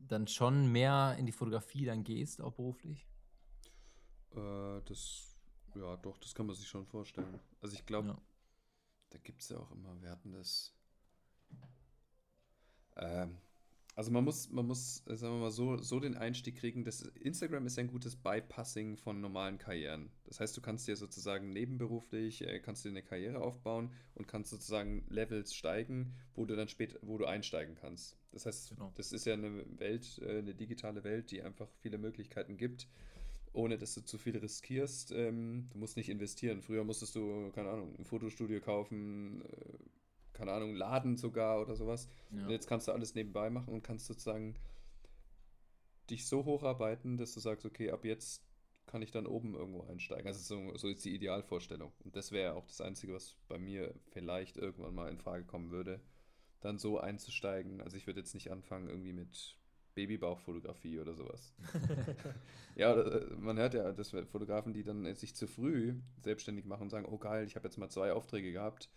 dann schon mehr in die Fotografie dann gehst, auch beruflich? Äh, das, ja, doch, das kann man sich schon vorstellen. Also ich glaube, ja. da gibt es ja auch immer, wir hatten das, ähm, also man muss, man muss, äh, sagen wir mal, so, so den Einstieg kriegen. dass Instagram ist ein gutes Bypassing von normalen Karrieren. Das heißt, du kannst dir sozusagen nebenberuflich, äh, kannst dir eine Karriere aufbauen und kannst sozusagen Levels steigen, wo du dann später, wo du einsteigen kannst. Das heißt, genau. das ist ja eine Welt, äh, eine digitale Welt, die einfach viele Möglichkeiten gibt, ohne dass du zu viel riskierst. Ähm, du musst nicht investieren. Früher musstest du, keine Ahnung, ein Fotostudio kaufen, keine Ahnung, Laden sogar oder sowas. Ja. Und jetzt kannst du alles nebenbei machen und kannst sozusagen dich so hocharbeiten, dass du sagst, okay, ab jetzt kann ich dann oben irgendwo einsteigen. Also so, so ist die Idealvorstellung. Und das wäre auch das Einzige, was bei mir vielleicht irgendwann mal in Frage kommen würde, dann so einzusteigen. Also ich würde jetzt nicht anfangen irgendwie mit Babybauchfotografie oder sowas. ja, äh, man hört ja, dass Fotografen, die dann sich zu früh selbstständig machen und sagen, oh geil, ich habe jetzt mal zwei Aufträge gehabt,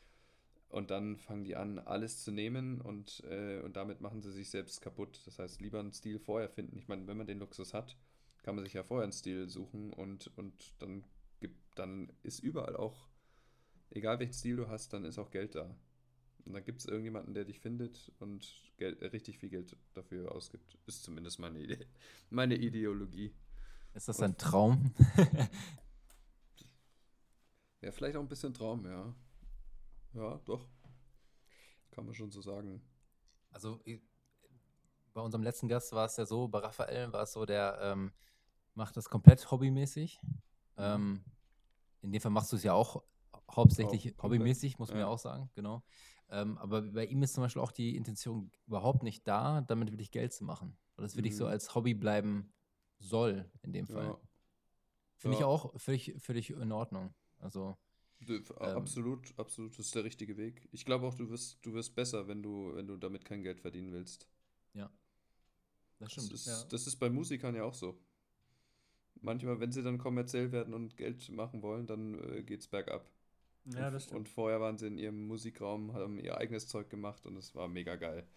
und dann fangen die an, alles zu nehmen und, äh, und damit machen sie sich selbst kaputt. Das heißt, lieber einen Stil vorher finden. Ich meine, wenn man den Luxus hat, kann man sich ja vorher einen Stil suchen und, und dann, gibt, dann ist überall auch, egal welchen Stil du hast, dann ist auch Geld da. Und dann gibt es irgendjemanden, der dich findet und Geld, richtig viel Geld dafür ausgibt. Ist zumindest meine Idee. Meine Ideologie. Ist das ein Traum? Wäre vielleicht auch ein bisschen Traum, ja. Ja, doch. Kann man schon so sagen. Also bei unserem letzten Gast war es ja so, bei Raphael war es so, der ähm, macht das komplett hobbymäßig. Mhm. Ähm, in dem Fall machst du es ja auch hauptsächlich auch hobbymäßig, muss man ja. ja auch sagen, genau. Ähm, aber bei ihm ist zum Beispiel auch die Intention überhaupt nicht da, damit wirklich Geld zu machen. Weil das wirklich mhm. so als Hobby bleiben soll, in dem Fall. Ja. Finde ja. ich auch völlig, völlig in Ordnung. Also ähm, absolut, absolut, das ist der richtige Weg. Ich glaube auch, du wirst, du wirst besser, wenn du, wenn du damit kein Geld verdienen willst. Ja. Das stimmt. Das ist, ja. das ist bei Musikern ja auch so. Manchmal, wenn sie dann kommerziell werden und Geld machen wollen, dann äh, geht's bergab. Ja, und, das stimmt. Und vorher waren sie in ihrem Musikraum, haben ihr eigenes Zeug gemacht und es war mega geil.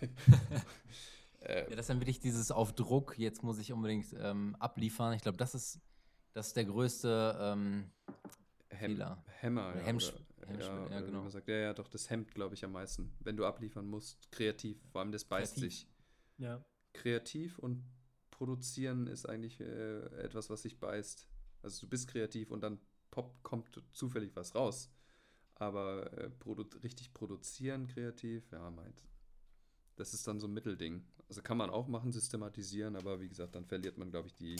äh, Ja, das ist dann wirklich dieses auf Druck, jetzt muss ich unbedingt ähm, abliefern. Ich glaube, das ist, das ist der größte ähm, Hem Fehler. Hämmer. Ja, Hemmsch- oder- Hemmschwelle, ja, ja, genau. man sagt. ja, ja, doch, das hemmt, glaube ich, am meisten. Wenn du abliefern musst, kreativ, vor allem das beißt Kreativ. sich. Ja. Kreativ und produzieren ist eigentlich äh, etwas, was sich beißt. Also du bist kreativ und dann pop, kommt zufällig was raus. Aber äh, produ richtig produzieren kreativ, ja, meint. Das ist dann so ein Mittelding. Also kann man auch machen, systematisieren, aber wie gesagt, dann verliert man, glaube ich, die,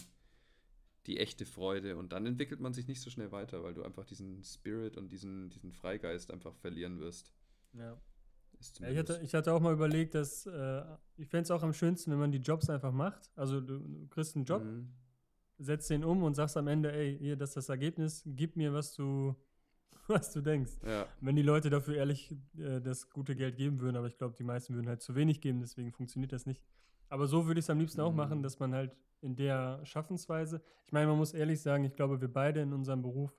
die echte Freude und dann entwickelt man sich nicht so schnell weiter, weil du einfach diesen Spirit und diesen, diesen Freigeist einfach verlieren wirst. ja. Ist Ja, ich, hatte, zumindest- ich hatte auch mal überlegt, dass äh, ich fände es auch am schönsten, wenn man die Jobs einfach macht. Also du, du kriegst einen Job, Mhm. setzt den um und sagst am Ende, ey, hier, das ist das Ergebnis, gib mir, was du, was du denkst. Ja, Wenn die Leute dafür ehrlich äh, das gute Geld geben würden, aber ich glaube, die meisten würden halt zu wenig geben, deswegen funktioniert das nicht. Aber so würde ich es am liebsten auch Mhm. machen, dass man halt in der Schaffensweise, ich meine, man muss ehrlich sagen, ich glaube, wir beide in unserem Beruf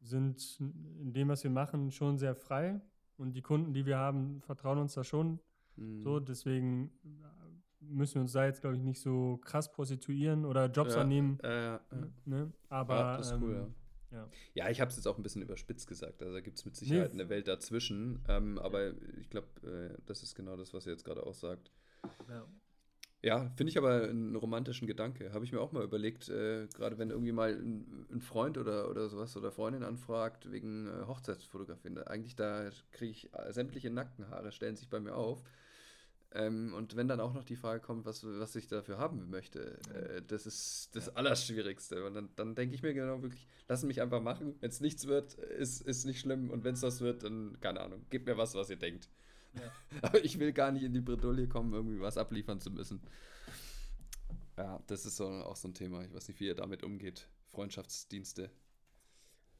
sind in dem, was wir machen, schon sehr frei. Und die Kunden, die wir haben, vertrauen uns da schon mhm. so. Deswegen müssen wir uns da jetzt, glaube ich, nicht so krass prostituieren oder Jobs Ja, annehmen. äh, ja. Ne? Aber ja, das ist cool, ähm, ja. ja. Ja, ich habe es jetzt auch ein bisschen überspitzt gesagt. Also da gibt es mit Sicherheit Nee, eine Welt dazwischen. Ähm, aber ich glaube, äh, das ist genau das, was ihr jetzt gerade auch sagt. ja. Ja, finde ich aber einen romantischen Gedanke. Habe ich mir auch mal überlegt, äh, gerade wenn irgendwie mal ein, ein Freund oder, oder sowas oder Freundin anfragt wegen äh, Hochzeitsfotografien. Eigentlich da kriege ich äh, sämtliche Nackenhaare, stellen sich bei mir auf. Ähm, und wenn dann auch noch die Frage kommt, was, was ich dafür haben möchte, äh, das ist das Ja. Allerschwierigste. Und dann, dann denke ich mir genau wirklich, lass mich einfach machen. Wenn es nichts wird, ist, ist nicht schlimm. Und wenn es was wird, dann, keine Ahnung, gebt mir was, was ihr denkt. Aber ich will gar nicht in die Bredouille kommen, irgendwie was abliefern zu müssen. Ja, das ist so, auch so ein Thema. Ich weiß nicht, wie ihr damit umgeht. Freundschaftsdienste.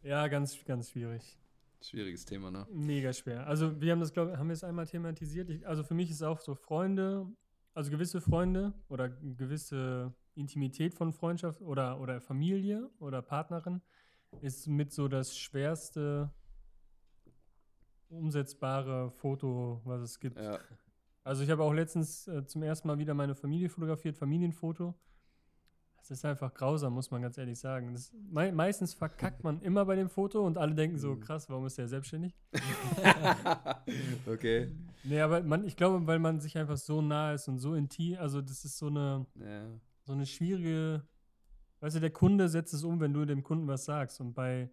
ja, ganz, ganz schwierig. Schwieriges Thema, ne? Mega schwer. Also wir haben das, glaube ich, haben wir es einmal thematisiert. Ich, also für mich ist auch so Freunde, also gewisse Freunde oder gewisse Intimität von Freundschaft oder, oder Familie oder Partnerin ist mit so das schwerste umsetzbare Foto, was es gibt. Ja, Also ich habe auch letztens äh, zum ersten Mal wieder meine Familie fotografiert, Familienfoto. Das ist einfach grausam, muss man ganz ehrlich sagen. Das, mei meistens verkackt man immer bei dem Foto und alle denken so, Mhm. krass, warum ist der selbstständig? okay. Nee, aber man, ich glaube, weil man sich einfach so nah ist und so intim, also das ist so eine, Ja. so eine schwierige, weißt du, der Kunde setzt es um, wenn du dem Kunden was sagst. Und bei,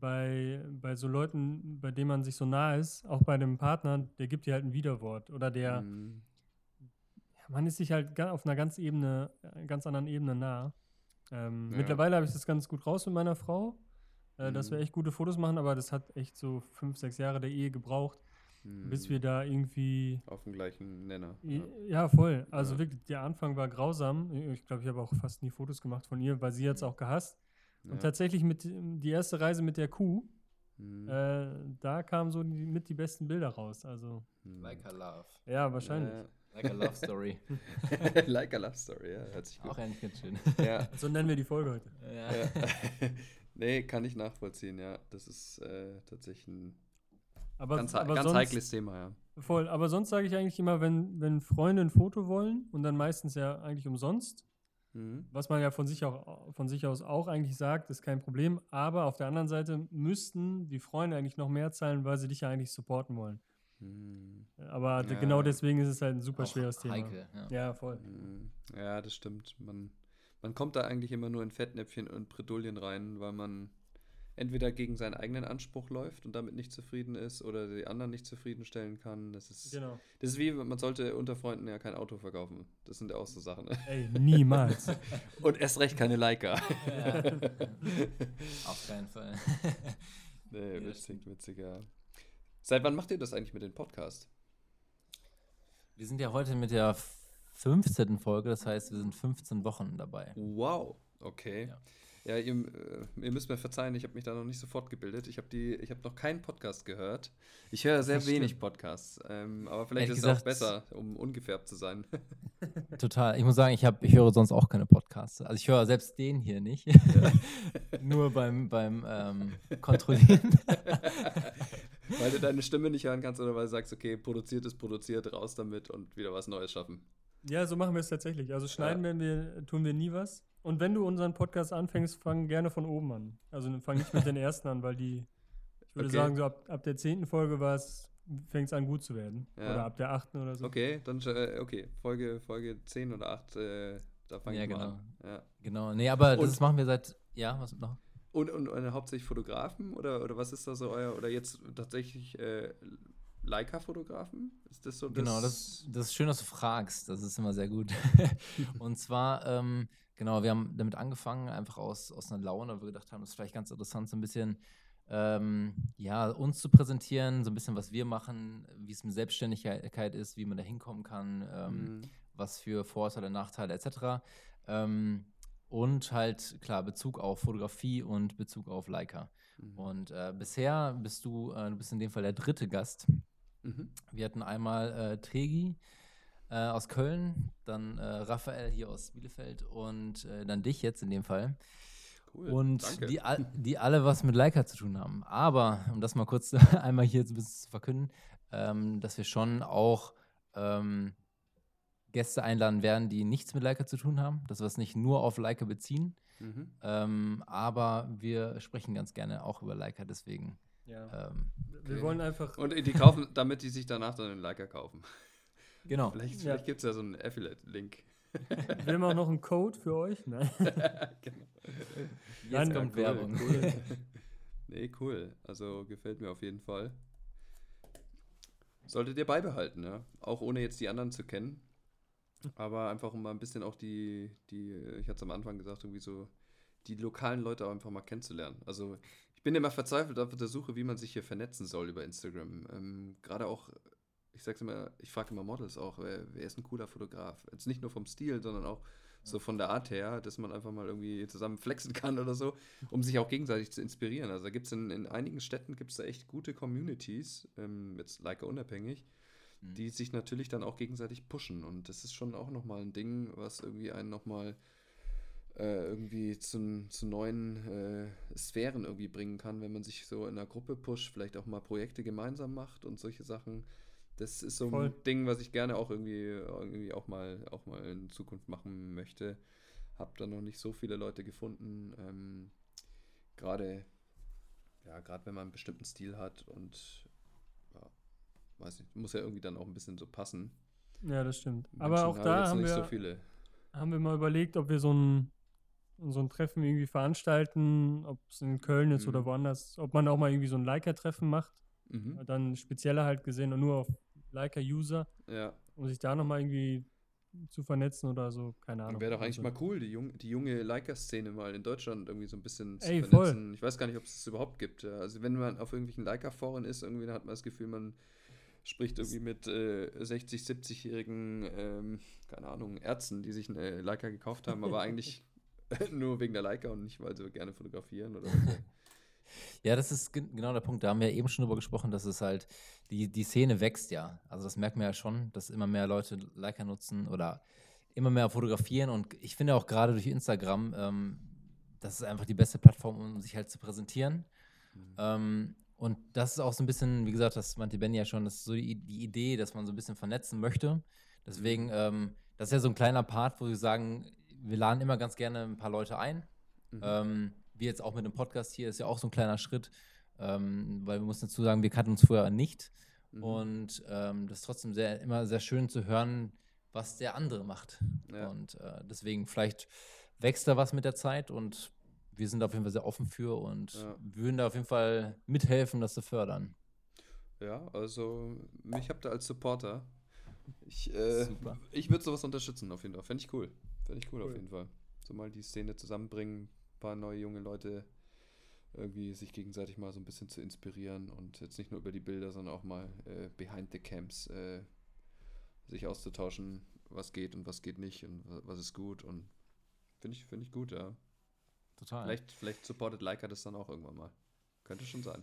bei, bei so Leuten, bei denen man sich so nah ist, auch bei dem Partner, der gibt dir halt ein Widerwort. Oder der, Mhm. man ist sich halt auf einer ganz Ebene, äh, ganz anderen Ebene nah. Ähm, Ja. Mittlerweile habe ich das ganz gut raus mit meiner Frau, äh, dass wir Mhm. echt gute Fotos machen, aber das hat echt so fünf, sechs Jahre der Ehe gebraucht, bis Mhm. wir da irgendwie Auf dem gleichen Nenner. Ja. Ja, voll. Also Ja. wirklich, der Anfang war grausam. Ich glaube, ich habe auch fast nie Fotos gemacht von ihr, weil sie jetzt auch gehasst. Ja. Und tatsächlich mit die erste Reise mit der Kuh, Mhm. äh, da kamen so die, mit die besten Bilder raus. Also Mhm. Like a Love. ja, wahrscheinlich. Like a Love Story. Ja. like a Love Story, ja, hört sich gut. Auch eigentlich ganz schön. Ja. So nennen wir die Folge heute. ja. ja. nee, kann ich nachvollziehen, ja. Das ist äh, tatsächlich ein Aber, ganz, aber ganz sonst, heikles Thema, ja. Voll. Aber sonst sage ich eigentlich immer, wenn, wenn Freunde ein Foto wollen und dann meistens ja eigentlich umsonst, Mhm. was man ja von sich, auch, von sich aus auch eigentlich sagt, ist kein Problem. Aber auf der anderen Seite müssten die Freunde eigentlich noch mehr zahlen, weil sie dich ja eigentlich supporten wollen. Mhm. Aber Ja. genau deswegen ist es halt ein super Auch schweres Thema. Heikel, ja. Ja, voll. Mhm. Ja, das stimmt. Man, man kommt da eigentlich immer nur in Fettnäpfchen und Bredouillen rein, weil man entweder gegen seinen eigenen Anspruch läuft und damit nicht zufrieden ist oder die anderen nicht zufriedenstellen kann. Das ist, Genau. das ist wie, man sollte unter Freunden ja kein Auto verkaufen. Das sind ja auch so Sachen. Ne? Ey, niemals. Und erst recht keine Leica. Ja. Auf keinen Fall. nee, Ja, das witzig, witzig, ja. Seit wann macht ihr das eigentlich mit dem Podcast? Wir sind ja heute mit der 15. Folge, das heißt, wir sind 15 Wochen dabei. Wow, okay. Ja. Ja, ihr, äh, ihr müsst mir verzeihen, ich habe mich da noch nicht so fortgebildet. Ich habe hab noch keinen Podcast gehört. Ich höre sehr wenig Podcasts, ähm, aber vielleicht Ehrlich ist es auch besser, um ungefärbt zu sein. Total. Ich muss sagen, ich, hab, ich höre sonst auch keine Podcasts. Also ich höre selbst den hier nicht. Ja. Nur beim, beim ähm, Kontrollieren. weil du deine Stimme nicht hören kannst oder weil du sagst, okay, produziert ist produziert, raus damit und wieder was Neues schaffen. Ja, so machen wir es tatsächlich. Also schneiden ja. wir, tun wir nie was. Und wenn du unseren Podcast anfängst, fang gerne von oben an. Also fang nicht mit den ersten an, weil die, ich würde okay. sagen, so ab, ab der zehnten Folge war es, fängt es an gut zu werden. Ja. Oder ab der achten oder so. Okay, dann äh, okay, Folge, Folge 10 oder 8, äh, da fangen ja, wir genau. an. Ja, genau. Nee, aber und, das machen wir seit, ja, was noch? Und, und, und, hauptsächlich Fotografen oder, oder was ist da so euer, oder jetzt tatsächlich äh, Leica-Fotografen? Ist das so das? Genau, das, das ist schön, dass du fragst. Das ist immer sehr gut. und zwar, ähm, genau, wir haben damit angefangen, einfach aus, aus einer Laune, weil wir gedacht haben, das ist vielleicht ganz interessant, so ein bisschen ähm, ja, uns zu präsentieren, so ein bisschen, was wir machen, wie es mit Selbstständigkeit ist, wie man da hinkommen kann, ähm, mhm. was für Vorteile, Nachteile etc. Ähm, und halt, klar, Bezug auf Fotografie und Bezug auf Leica. Mhm. Und äh, bisher bist du, äh, du bist in dem Fall der dritte Gast. Mhm. Wir hatten einmal äh, Tregi äh, aus Köln, dann äh, Raphael hier aus Bielefeld und äh, dann dich jetzt in dem Fall. Cool, und die, die alle was mit Leica zu tun haben. Aber, um das mal kurz einmal hier ein bisschen zu verkünden, ähm, dass wir schon auch ähm, Gäste einladen werden, die nichts mit Leica zu tun haben, dass wir es nicht nur auf Leica beziehen. Mhm. Ähm, aber wir sprechen ganz gerne auch über Leica, deswegen. Ja. Ähm, wir wollen einfach. Und die kaufen, damit die sich danach dann einen Leica kaufen. Genau. Vielleicht, vielleicht ja. gibt es ja so einen Affiliate-Link. Wir haben auch noch einen Code für euch. Nein. genau. Jetzt Nein, kommt cool, Werbung. Cool. nee, cool. Also gefällt mir auf jeden Fall. Solltet ihr beibehalten, ja. Auch ohne jetzt die anderen zu kennen. Aber einfach um mal ein bisschen auch die, die, ich hatte es am Anfang gesagt, irgendwie so die lokalen Leute auch einfach mal kennenzulernen. Also ich bin immer verzweifelt auf der Suche, wie man sich hier vernetzen soll über Instagram. Ähm, Gerade auch, ich sag's immer, ich frage immer Models auch, wer, wer, ist ein cooler Fotograf? Jetzt nicht nur vom Stil, sondern auch so von der Art her, dass man einfach mal irgendwie zusammen flexen kann oder so, um sich auch gegenseitig zu inspirieren. Also da gibt es in, in einigen Städten gibt's da echt gute Communities, ähm, jetzt Leica unabhängig, Mhm. die sich natürlich dann auch gegenseitig pushen. Und das ist schon auch nochmal ein Ding, was irgendwie einen nochmal äh, irgendwie zu, zu neuen äh, Sphären irgendwie bringen kann, wenn man sich so in einer Gruppe pusht, vielleicht auch mal Projekte gemeinsam macht und solche Sachen. Das ist so Voll. ein Ding, was ich gerne auch irgendwie, irgendwie auch mal auch mal in Zukunft machen möchte. Hab da noch nicht so viele Leute gefunden. Ähm, gerade ja, gerade wenn man einen bestimmten Stil hat und weiß nicht, muss ja irgendwie dann auch ein bisschen so passen. Ja, das stimmt. Menschen Aber auch da haben wir, so haben wir mal überlegt, ob wir so ein, so ein Treffen irgendwie veranstalten, ob es in Köln ist mhm. oder woanders, ob man auch mal irgendwie so ein Leica-Treffen macht. Mhm. Dann spezieller halt gesehen und nur auf Leica-User. Ja. Um sich da nochmal irgendwie zu vernetzen oder so, keine Ahnung. Wäre doch eigentlich also. mal cool, die, jung, die junge Leica-Szene mal in Deutschland irgendwie so ein bisschen zu Ey, vernetzen. Voll. Ich weiß gar nicht, ob es das überhaupt gibt. Also wenn man auf irgendwelchen Leica-Foren ist, irgendwie dann hat man das Gefühl, man spricht irgendwie mit äh, 60, 70-jährigen, ähm, keine Ahnung, Ärzten, die sich eine Leica gekauft haben, aber eigentlich nur wegen der Leica und nicht, weil sie gerne fotografieren oder so. Ja, das ist genau der Punkt. Da haben wir eben schon drüber gesprochen, dass es halt, die, die Szene wächst ja. Also das merkt man ja schon, dass immer mehr Leute Leica nutzen oder immer mehr fotografieren. Und ich finde auch gerade durch Instagram, ähm, das ist einfach die beste Plattform, um sich halt zu präsentieren. Mhm. Ähm, und das ist auch so ein bisschen, wie gesagt, das meinte Benny ja schon, das ist so die, die Idee, dass man so ein bisschen vernetzen möchte. Deswegen, ähm, das ist ja so ein kleiner Part, wo wir sagen, wir laden immer ganz gerne ein paar Leute ein. Mhm. Wie jetzt auch mit dem Podcast hier, ist ja auch so ein kleiner Schritt, ähm, weil wir müssen dazu sagen, wir kannten uns vorher nicht. Mhm. Und ähm, das ist trotzdem sehr, immer sehr schön zu hören, was der andere macht. Ja. Und äh, deswegen, vielleicht wächst da was mit der Zeit und wir sind auf jeden Fall sehr offen für und ja. würden da auf jeden Fall mithelfen, das zu fördern. Ja, also mich habt ihr als Supporter. Ich, äh, ich würde sowas unterstützen auf jeden Fall. Fände ich cool. Fände ich cool, cool, auf jeden Fall. So mal die Szene zusammenbringen, paar neue junge Leute irgendwie sich gegenseitig mal so ein bisschen zu inspirieren und jetzt nicht nur über die Bilder, sondern auch mal äh, behind the camps äh, sich auszutauschen, was geht und was geht nicht und was ist gut und finde ich, finde ich gut, ja. total. Vielleicht, vielleicht supportet Leica das dann auch irgendwann mal. Könnte schon sein.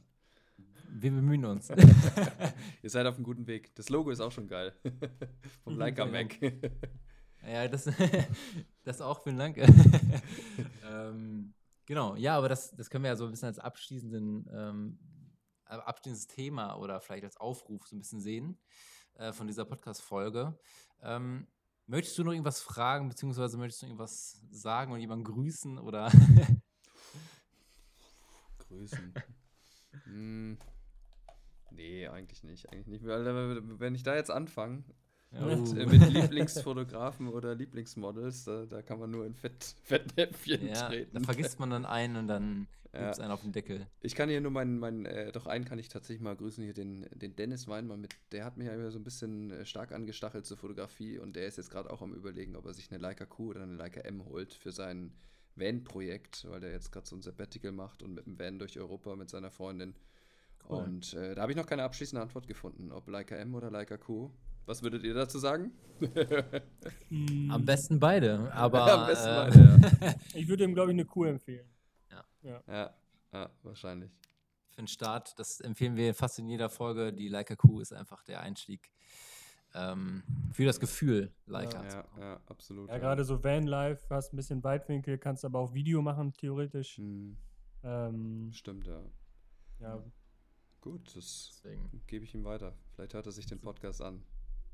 Wir bemühen uns. Ihr seid auf einem guten Weg. Das Logo ist auch schon geil. Vom Leica Mac. Ja, das, das auch, vielen Dank. ähm, genau, ja, aber das, das können wir ja so ein bisschen als abschließenden, ähm, äh, abschließendes Thema oder vielleicht als Aufruf so ein bisschen sehen äh, von dieser Podcast-Folge. Ähm, möchtest du noch irgendwas fragen, beziehungsweise möchtest du irgendwas sagen und jemanden grüßen oder? Grüßen. hm. Nee, eigentlich nicht. Eigentlich nicht. Äh, wenn ich da jetzt anfange, mit, äh, Oh. mit Lieblingsfotografen oder Lieblingsmodels, da, da kann man nur in Fett, Fettnäpfchen ja, da treten. vergisst man dann einen und dann Ja. gibt es einen auf den Deckel. Ich kann hier nur meinen, meinen äh, doch einen kann ich tatsächlich mal grüßen, hier den, den Dennis Weinmann mit, der hat mich ja immer so ein bisschen äh, stark angestachelt zur Fotografie und der ist jetzt gerade auch am überlegen, ob er sich eine Leica Q oder eine Leica M holt für sein Van-Projekt, weil der jetzt gerade so ein Sabbatical macht und mit dem Van durch Europa mit seiner Freundin. Cool. Und äh, da habe ich noch keine abschließende Antwort gefunden, ob Leica M oder Leica Q. Was würdet ihr dazu sagen? Am besten beide, aber Am besten äh, beide, ja. Ich würde ihm, glaube ich, eine Kuh empfehlen. ja, ja, wahrscheinlich. für den Start, das empfehlen wir fast in jeder Folge. Die Leica Q ist einfach der Einstieg ähm, für das Gefühl, Leica. zu Ja, ja, absolut. Ja, gerade so Vanlife, hast ein bisschen Weitwinkel, kannst aber auch Video machen, theoretisch. Hm, Ähm, stimmt, ja. ja. Gut, das Deswegen, gebe ich ihm weiter. Vielleicht hört er sich den Podcast an.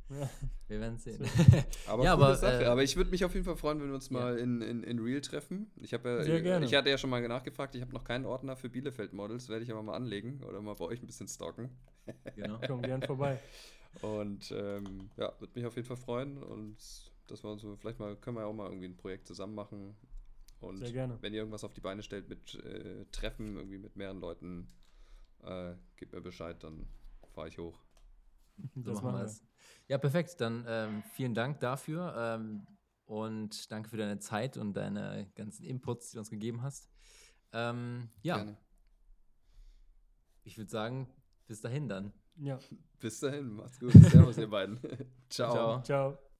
wir werden sehen. Aber Ja, aber, Sache. äh, aber ich würde mich auf jeden Fall freuen, wenn wir uns Ja. mal in, in, in Real treffen. Ich habe ja, gerne. ich hatte ja schon mal nachgefragt, ich habe noch keinen Ordner für Bielefeld-Models, werde ich aber mal anlegen oder mal bei euch ein bisschen stalken. genau. Komm gern vorbei. Und ähm, ja, würde mich auf jeden Fall freuen und dass wir uns so, vielleicht mal, können wir ja auch mal irgendwie ein Projekt zusammen machen. Und Sehr gerne. wenn ihr irgendwas auf die Beine stellt mit äh, Treffen, irgendwie mit mehreren Leuten, äh, gebt mir Bescheid, dann fahre ich hoch. So Das machen machen wir wir. es. Ja, perfekt. Dann ähm, vielen Dank dafür ähm, und danke für deine Zeit und deine ganzen Inputs, die du uns gegeben hast. Ähm, ja, Gerne. ich würde sagen, bis dahin dann. Ja. Bis dahin, macht's gut. Servus, ihr beiden. Ciao. Ciao. Ciao.